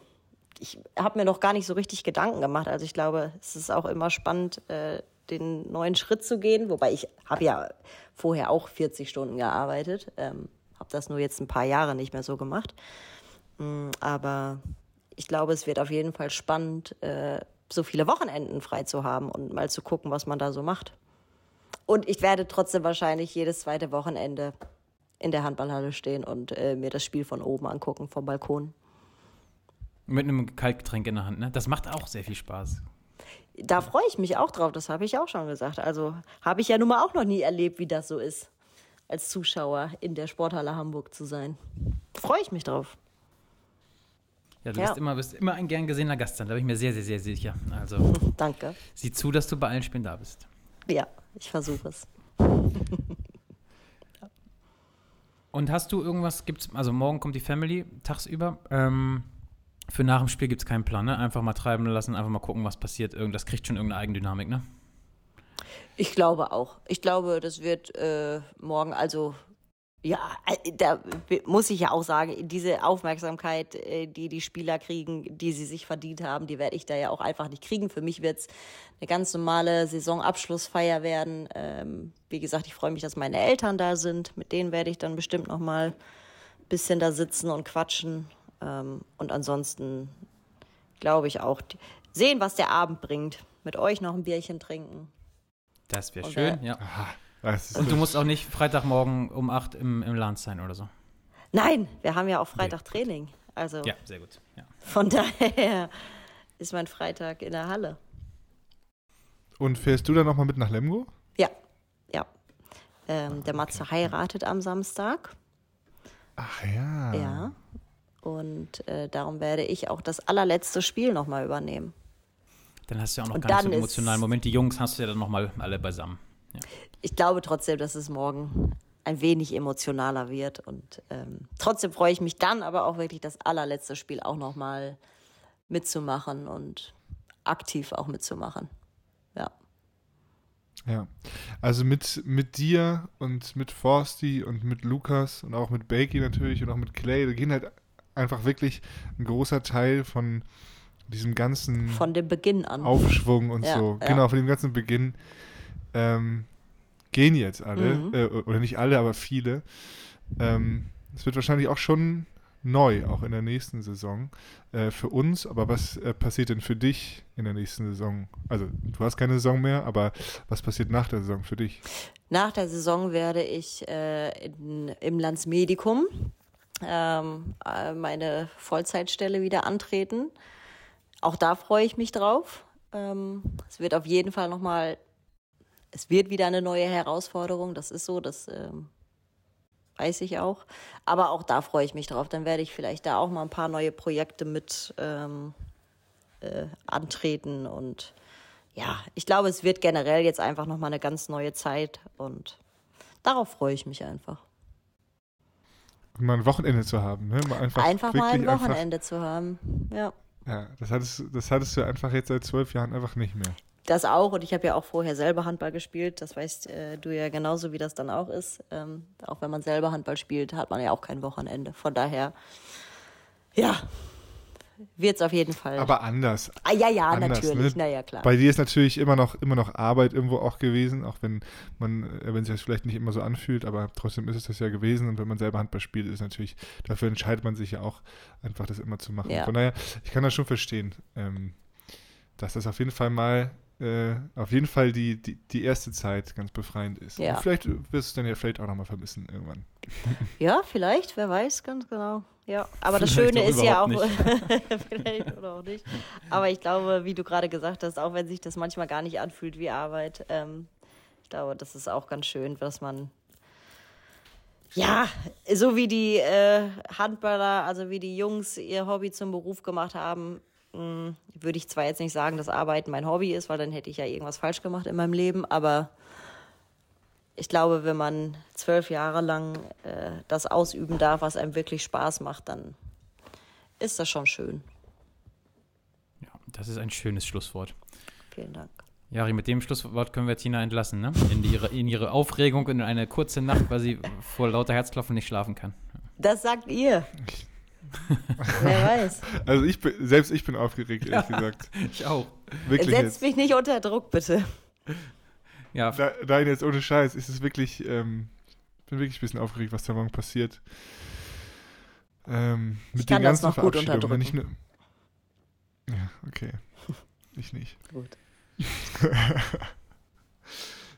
ich habe mir noch gar nicht so richtig Gedanken gemacht. Also ich glaube, es ist auch immer spannend, äh, den neuen Schritt zu gehen. Wobei ich habe ja vorher auch 40 Stunden gearbeitet, ähm, habe das nur jetzt ein paar Jahre nicht mehr so gemacht. Mm, aber ich glaube, es wird auf jeden Fall spannend, äh, so viele Wochenenden frei zu haben und mal zu gucken, was man da so macht. Und ich werde trotzdem wahrscheinlich jedes zweite Wochenende in der Handballhalle stehen und äh, mir das Spiel von oben angucken, vom Balkon. Mit einem Kaltgetränk in der Hand, ne? Das macht auch sehr viel Spaß. Da freue ich mich auch drauf, das habe ich auch schon gesagt. Also habe ich ja nun mal auch noch nie erlebt, wie das so ist, als Zuschauer in der Sporthalle Hamburg zu sein. Freue ich mich drauf. Ja, du Ja. Bist, immer, bist immer ein gern gesehener Gast sein, da bin ich mir sehr, sehr, sehr sicher. Also Danke. sieh zu, dass du bei allen Spielen da bist. Ja, ich versuche es. Und hast du irgendwas, gibt's, also morgen kommt die Family tagsüber. Ähm, für nach dem Spiel gibt es keinen Plan, ne? Einfach mal treiben lassen, einfach mal gucken, was passiert. Irgend, das kriegt schon irgendeine Eigendynamik, ne? Ich glaube auch. Ich glaube, das wird äh, morgen, also ja, äh, da muss ich ja auch sagen, diese Aufmerksamkeit, äh, die die Spieler kriegen, die sie sich verdient haben, die werde ich da ja auch einfach nicht kriegen. Für mich wird es eine ganz normale Saisonabschlussfeier werden. Ähm, wie gesagt, ich freue mich, dass meine Eltern da sind. Mit denen werde ich dann bestimmt noch mal ein bisschen da sitzen und quatschen. Ähm, und ansonsten glaube ich auch sehen, was der Abend bringt. Mit euch noch ein Bierchen trinken. Das wäre schön, ja. Ist Und du musst auch nicht Freitagmorgen um 8 im, im Land sein oder so. Nein, wir haben ja auch Freitag Training. Also Ja, sehr gut. Ja. von daher ist mein Freitag in der Halle. Und fährst du dann nochmal mit nach Lemgo? Ja, ja. Ähm, der Matze heiratet am Samstag. Ach ja. Ja. Und äh, darum werde ich auch das allerletzte Spiel nochmal übernehmen. Dann hast du ja auch noch Und nicht so einen emotionalen Moment. Die Jungs hast du ja dann nochmal alle beisammen. Ja. Ich glaube trotzdem, dass es morgen ein wenig emotionaler wird. Und ähm, trotzdem freue ich mich dann aber auch wirklich, das allerletzte Spiel auch nochmal mitzumachen und aktiv auch mitzumachen. Ja. Ja. Also mit, mit dir und mit Forsti und mit Lukas und auch mit Bakey natürlich und auch mit Clay, da gehen halt einfach wirklich ein großer Teil von diesem ganzen Von dem Beginn an. Aufschwung und Ja, so. ja. Genau, von dem ganzen Beginn ähm, gehen jetzt alle. Mhm. Äh, oder nicht alle, aber viele. Ähm, Es wird wahrscheinlich auch schon neu, auch in der nächsten Saison äh, für uns. Aber was äh, passiert denn für dich in der nächsten Saison? Also, du hast keine Saison mehr, aber was passiert nach der Saison für dich? Nach der Saison werde ich äh, in, im Landsmedikum ähm, äh, meine Vollzeitstelle wieder antreten. Auch da freue ich mich drauf. Ähm, es wird auf jeden Fall nochmal, es wird wieder eine neue Herausforderung, das ist so, das ähm, weiß ich auch. Aber auch da freue ich mich drauf. Dann werde ich vielleicht da auch mal ein paar neue Projekte mit ähm, äh, antreten und ja, ich glaube, es wird generell jetzt einfach nochmal eine ganz neue Zeit und darauf freue ich mich einfach. Mal ein Wochenende zu haben, ne? Mal einfach, Einfach mal ein Wochenende zu haben. Ja. Einfach, ja, das hattest, das hattest du einfach jetzt seit zwölf Jahren einfach nicht mehr. Das auch und ich habe ja auch vorher selber Handball gespielt. Das weißt äh, du ja genauso, wie das dann auch ist. Ähm, auch wenn man selber Handball spielt, hat man ja auch kein Wochenende. Von daher, ja, wird es auf jeden Fall. Aber anders. ah, ja, ja, anders, natürlich. ne? Na ja, klar. Bei dir ist natürlich immer noch, immer noch Arbeit irgendwo auch gewesen, auch wenn man, äh, wenn sich das vielleicht nicht immer so anfühlt, aber trotzdem ist es das ja gewesen. Und wenn man selber Handball spielt, ist natürlich, dafür entscheidet man sich ja auch, einfach das immer zu machen. Ja. Von daher, ich kann das schon verstehen. Ähm, dass das auf jeden Fall mal, äh, auf jeden Fall die, die, die erste Zeit ganz befreiend ist. Ja. Und vielleicht wirst du es dann ja vielleicht auch nochmal vermissen irgendwann. Ja, vielleicht, wer weiß, ganz genau. Ja, aber das Schöne ist ja auch, vielleicht oder auch nicht. Aber ich glaube, wie du gerade gesagt hast, auch wenn sich das manchmal gar nicht anfühlt wie Arbeit, ähm, ich glaube, das ist auch ganz schön, dass man, ja, so wie die äh, Handballer, also wie die Jungs ihr Hobby zum Beruf gemacht haben, würde ich zwar jetzt nicht sagen, dass Arbeiten mein Hobby ist, weil dann hätte ich ja irgendwas falsch gemacht in meinem Leben, aber ich glaube, wenn man zwölf Jahre lang äh, das ausüben darf, was einem wirklich Spaß macht, dann ist das schon schön. Ja, das ist ein schönes Schlusswort. Vielen Dank. Jari, mit dem Schlusswort können wir Tina entlassen, ne? In ihre, in ihre Aufregung in eine kurze Nacht, weil sie vor lauter Herzklopfen nicht schlafen kann. Das sagt ihr. Wer weiß. Also ich bin, selbst ich bin aufgeregt, ehrlich gesagt. Ich auch. Wirklich Setzt jetzt. mich nicht unter Druck, bitte. Ja, Da, nein, jetzt ohne Scheiß, ist es wirklich, ähm, ich bin wirklich ein bisschen aufgeregt, was da morgen passiert. Ähm, mit Ich kann den das ganzen noch gut unterdrücken. ne- Ja, okay. Ich nicht. Gut.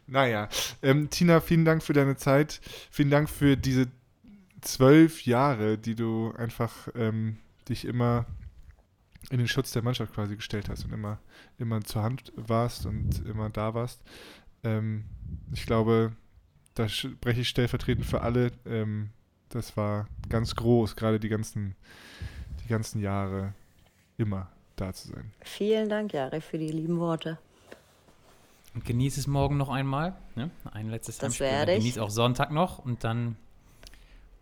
Naja, ähm, Tina, vielen Dank für deine Zeit. Vielen Dank für diese zwölf Jahre, die du einfach ähm, dich immer in den Schutz der Mannschaft quasi gestellt hast und immer, immer zur Hand warst und immer da warst. Ähm, ich glaube, da spreche ich stellvertretend für alle. Ähm, das war ganz groß, gerade die ganzen, die ganzen Jahre immer da zu sein. Vielen Dank, Jari, für die lieben Worte. und genieß es morgen noch einmal. Ne? Ein letztes Das Heimspiel. werde ich. Genieß auch Sonntag noch und dann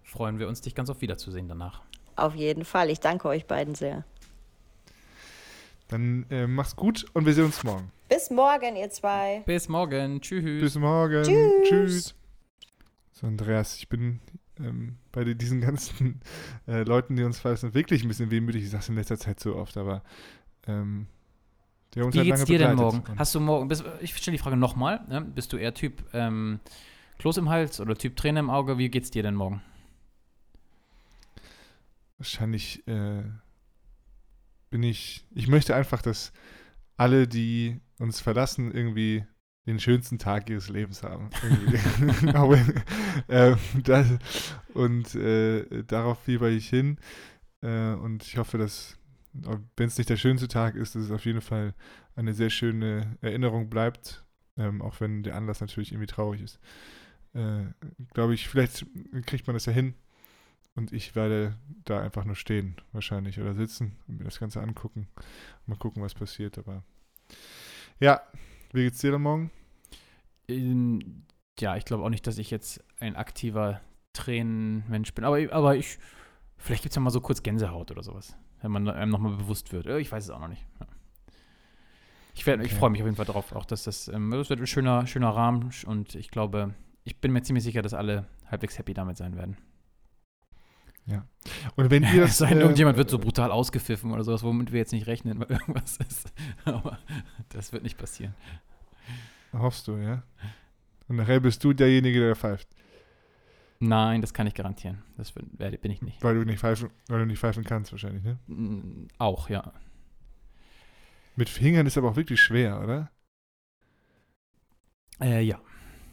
freuen wir uns, dich ganz oft wiederzusehen danach. Auf jeden Fall. Ich danke euch beiden sehr. Dann äh, mach's gut und wir sehen uns morgen. Bis morgen, ihr zwei. Bis morgen. Tschüss. Bis morgen. Tschüss. Tschüss. So, Andreas, ich bin ähm, bei diesen ganzen äh, Leuten, die uns verlassen, wirklich ein bisschen wehmütig. Ich sag's in letzter Zeit so oft, aber ähm, die haben uns Wie halt geht's lange dir denn morgen? Hast du morgen, bist, ich stelle die Frage nochmal, ne? bist du eher Typ ähm, Kloß im Hals oder Typ Träne im Auge? Wie geht's dir denn morgen? Wahrscheinlich äh, bin ich, ich möchte einfach, dass alle, die uns verlassen, irgendwie den schönsten Tag ihres Lebens haben. Aber, äh, das, und äh, darauf fieber ich hin. Äh, und ich hoffe, dass, wenn es nicht der schönste Tag ist, dass es auf jeden Fall eine sehr schöne Erinnerung bleibt. Ähm, auch wenn der Anlass natürlich irgendwie traurig ist. Äh, Glaube ich, vielleicht kriegt man das ja hin. Und ich werde da einfach nur stehen, wahrscheinlich, oder sitzen und mir das Ganze angucken. Mal gucken, was passiert. Aber ja, wie geht's dir dann morgen? Ähm, ja, ich glaube auch nicht, dass ich jetzt ein aktiver Tränenmensch bin. Aber, aber ich, vielleicht gibt es ja mal so kurz Gänsehaut oder sowas, wenn man einem nochmal bewusst wird. Äh, Ich weiß es auch noch nicht. Ja. Ich, werd- ich Okay. freue mich auf jeden Fall darauf, auch dass das, ähm, das wird ein schöner, schöner Rahmen und ich glaube, ich bin mir ziemlich sicher, dass alle halbwegs happy damit sein werden. Und wenn ihr das. Es sei denn, äh, irgendjemand wird so brutal ausgepfiffen oder sowas, womit wir jetzt nicht rechnen, weil irgendwas ist. Aber das wird nicht passieren. Hoffst du, ja? Und nachher bist du derjenige, der pfeift. Nein, das kann ich garantieren. Das bin ich nicht. Weil du nicht pfeifen, weil du nicht pfeifen kannst, wahrscheinlich, ne? Mm, Auch, ja. Mit Fingern ist aber auch wirklich schwer, oder? Äh, ja.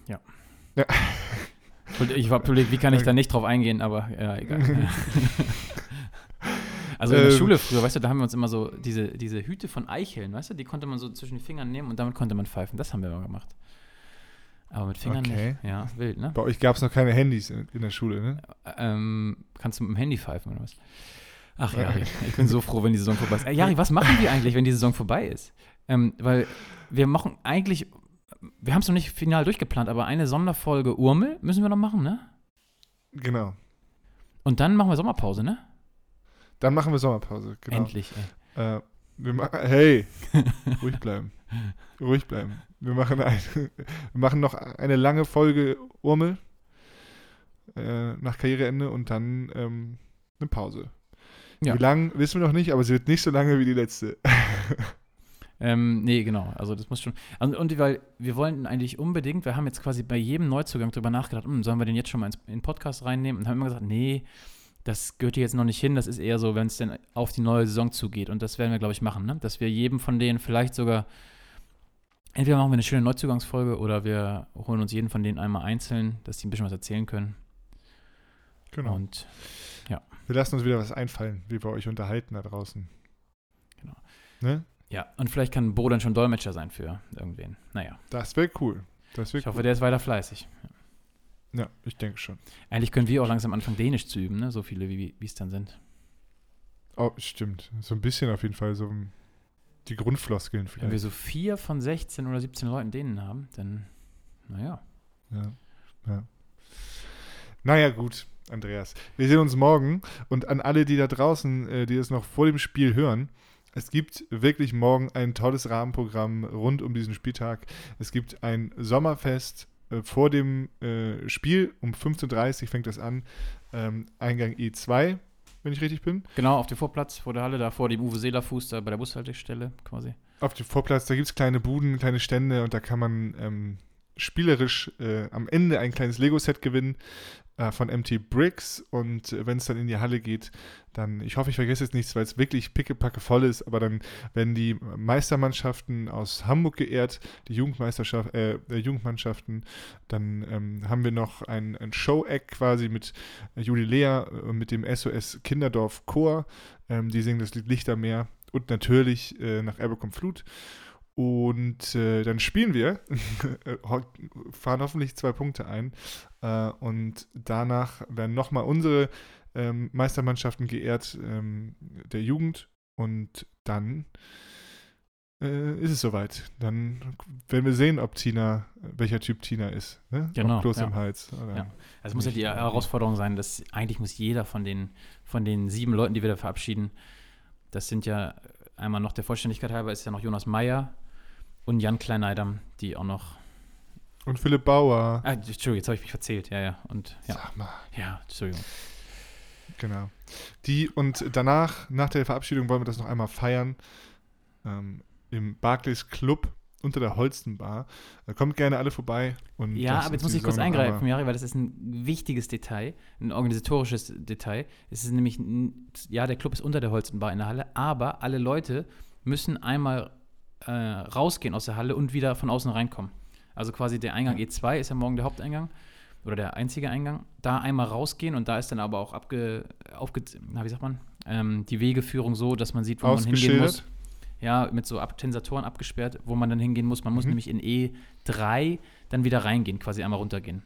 Ja. Ja. Ich war überlegt, wie kann ich da nicht drauf eingehen, aber ja, egal. also in der Ähm. Schule früher, weißt du, da haben wir uns immer so diese, diese Hüte von Eicheln, weißt du, die konnte man so zwischen den Fingern nehmen und damit konnte man pfeifen. Das haben wir immer gemacht. Aber mit Fingern Okay. nicht. Ja, wild, ne? Bei euch gab es noch keine Handys in, in der Schule, ne? Ähm, kannst du mit dem Handy pfeifen oder was? Ach ja, ich bin so froh, wenn die Saison vorbei ist. Äh, Jari, was machen wir eigentlich, wenn die Saison vorbei ist? Ähm, weil wir machen eigentlich, wir haben es noch nicht final durchgeplant, aber eine Sonderfolge Urmel müssen wir noch machen, ne? Genau. Und dann machen wir Sommerpause, ne? Dann machen wir Sommerpause, genau. Endlich, ey. Äh, wir hey, ruhig bleiben. Ruhig bleiben. Wir machen, ein, wir machen noch eine lange Folge Urmel äh, nach Karriereende und dann ähm, eine Pause. Ja. Wie lang, wissen wir noch nicht, aber sie wird nicht so lange wie die letzte. Ähm, nee, genau. Also das muss schon. Und, und weil wir wollten eigentlich unbedingt, wir haben jetzt quasi bei jedem Neuzugang drüber nachgedacht, hm, sollen wir den jetzt schon mal ins, in den Podcast reinnehmen? Und haben immer gesagt, nee, das gehört hier jetzt noch nicht hin. Das ist eher so, wenn es dann auf die neue Saison zugeht. Und das werden wir, glaube ich, machen, ne? Dass wir jedem von denen vielleicht sogar, entweder machen wir eine schöne Neuzugangsfolge oder wir holen uns jeden von denen einmal einzeln, dass die ein bisschen was erzählen können. Genau. Und wir lassen uns wieder was einfallen, wie wir euch unterhalten da draußen. Genau. Ne? Ja, und vielleicht kann Bo dann schon Dolmetscher sein für irgendwen. Naja, Das wäre cool. Das wäre ich hoffe, cool. der ist weiter fleißig. Ja, ich denke schon. Eigentlich können wir auch langsam anfangen, Dänisch zu üben, ne? So viele, wie es dann sind. Oh, stimmt. So ein bisschen auf jeden Fall so die Grundfloskeln Wenn wir vielleicht. so vier von 16 oder 17 Leuten Dänen haben, dann, naja. Ja. ja. Naja, gut, Andreas. Wir sehen uns morgen und an alle, die da draußen, äh, die es noch vor dem Spiel hören, es gibt wirklich morgen ein tolles Rahmenprogramm rund um diesen Spieltag. Es gibt ein Sommerfest äh, vor dem äh, Spiel. Um 15.30 Uhr fängt das an. Ähm, Eingang E2, wenn ich richtig bin. Genau, auf dem Vorplatz vor der Halle, da vor dem Uwe Seeler Fuß, da bei der Bushaltestelle quasi. Auf dem Vorplatz, da gibt es kleine Buden, kleine Stände und da kann man ähm, spielerisch äh, am Ende ein kleines Lego-Set gewinnen von MT Bricks und äh, wenn es dann in die Halle geht, dann, ich hoffe, ich vergesse jetzt nichts, weil es wirklich pickepacke voll ist, aber dann werden die Meistermannschaften aus Hamburg geehrt, die Jugendmeisterschaft, äh, äh, Jugendmannschaften, dann ähm, haben wir noch ein, ein Show-Act quasi mit Juli Lea und mit dem SOS Kinderdorf Chor, ähm, die singen das Lied Lichtermeer und natürlich äh, nach Abercombe Flut. Und äh, dann spielen wir, fahren hoffentlich zwei Punkte ein. Äh, und danach werden nochmal unsere ähm, Meistermannschaften geehrt, ähm, der Jugend. Und dann äh, ist es soweit. Dann werden wir sehen, ob Tina, welcher Typ Tina ist. Ne? Genau, Ob Kloß ja. im Hals. Oder Ja. Also muss ja die. Herausforderung sein, dass eigentlich muss jeder von den, von den sieben Leuten, die wir da verabschieden, das sind ja einmal noch der Vollständigkeit halber, ist ja noch Jonas Meyer und Jan Kleineidam, die auch noch. Und Philipp Bauer. Ah, Entschuldigung, jetzt habe ich mich verzählt, ja, ja. Und ja, Sag mal. ja, Entschuldigung. Genau. Die und danach, nach der Verabschiedung, wollen wir das noch einmal feiern. Ähm, Im Barclays Club unter der Holstenbar. Da kommt gerne alle vorbei. Und Ja, aber jetzt muss ich kurz eingreifen, Jari, weil das ist ein wichtiges Detail, ein organisatorisches Detail. Es ist nämlich, ja, der Club ist unter der Holzenbar in der Halle, aber alle Leute müssen einmal äh, rausgehen aus der Halle und wieder von außen reinkommen. Also quasi der Eingang E2 ist ja morgen der Haupteingang oder der einzige Eingang. Da einmal rausgehen und da ist dann aber auch abge, aufge, na, wie sagt man, ähm, die Wegeführung so, dass man sieht, wo man hingehen muss. Ja, mit so Ab Tensatoren abgesperrt, wo man dann hingehen muss. Man muss Mhm. nämlich in E3 dann wieder reingehen, quasi einmal runtergehen.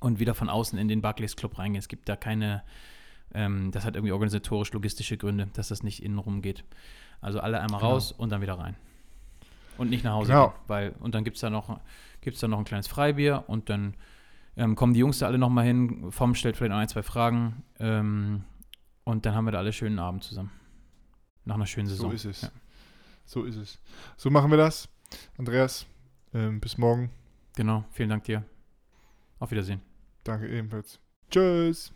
Und wieder von außen in den Barclays Club reingehen. Es gibt da keine, ähm, das hat irgendwie organisatorisch-logistische Gründe, dass das nicht innen rum geht. Also alle einmal Genau. raus und dann wieder rein. Und nicht nach Hause Genau. gehen. Weil, und dann gibt es da, noch- gibt's da noch ein kleines Freibier und dann ähm, kommen die Jungs da alle nochmal hin. Vom stellt vielleicht noch ein, zwei Fragen. Ähm, und dann haben wir da alle schönen Abend zusammen. Nach einer schönen Saison. So ist es. Ja. So ist es. So machen wir das. Andreas, ähm, bis morgen. Genau, vielen Dank dir. Auf Wiedersehen. Danke ebenfalls. Tschüss.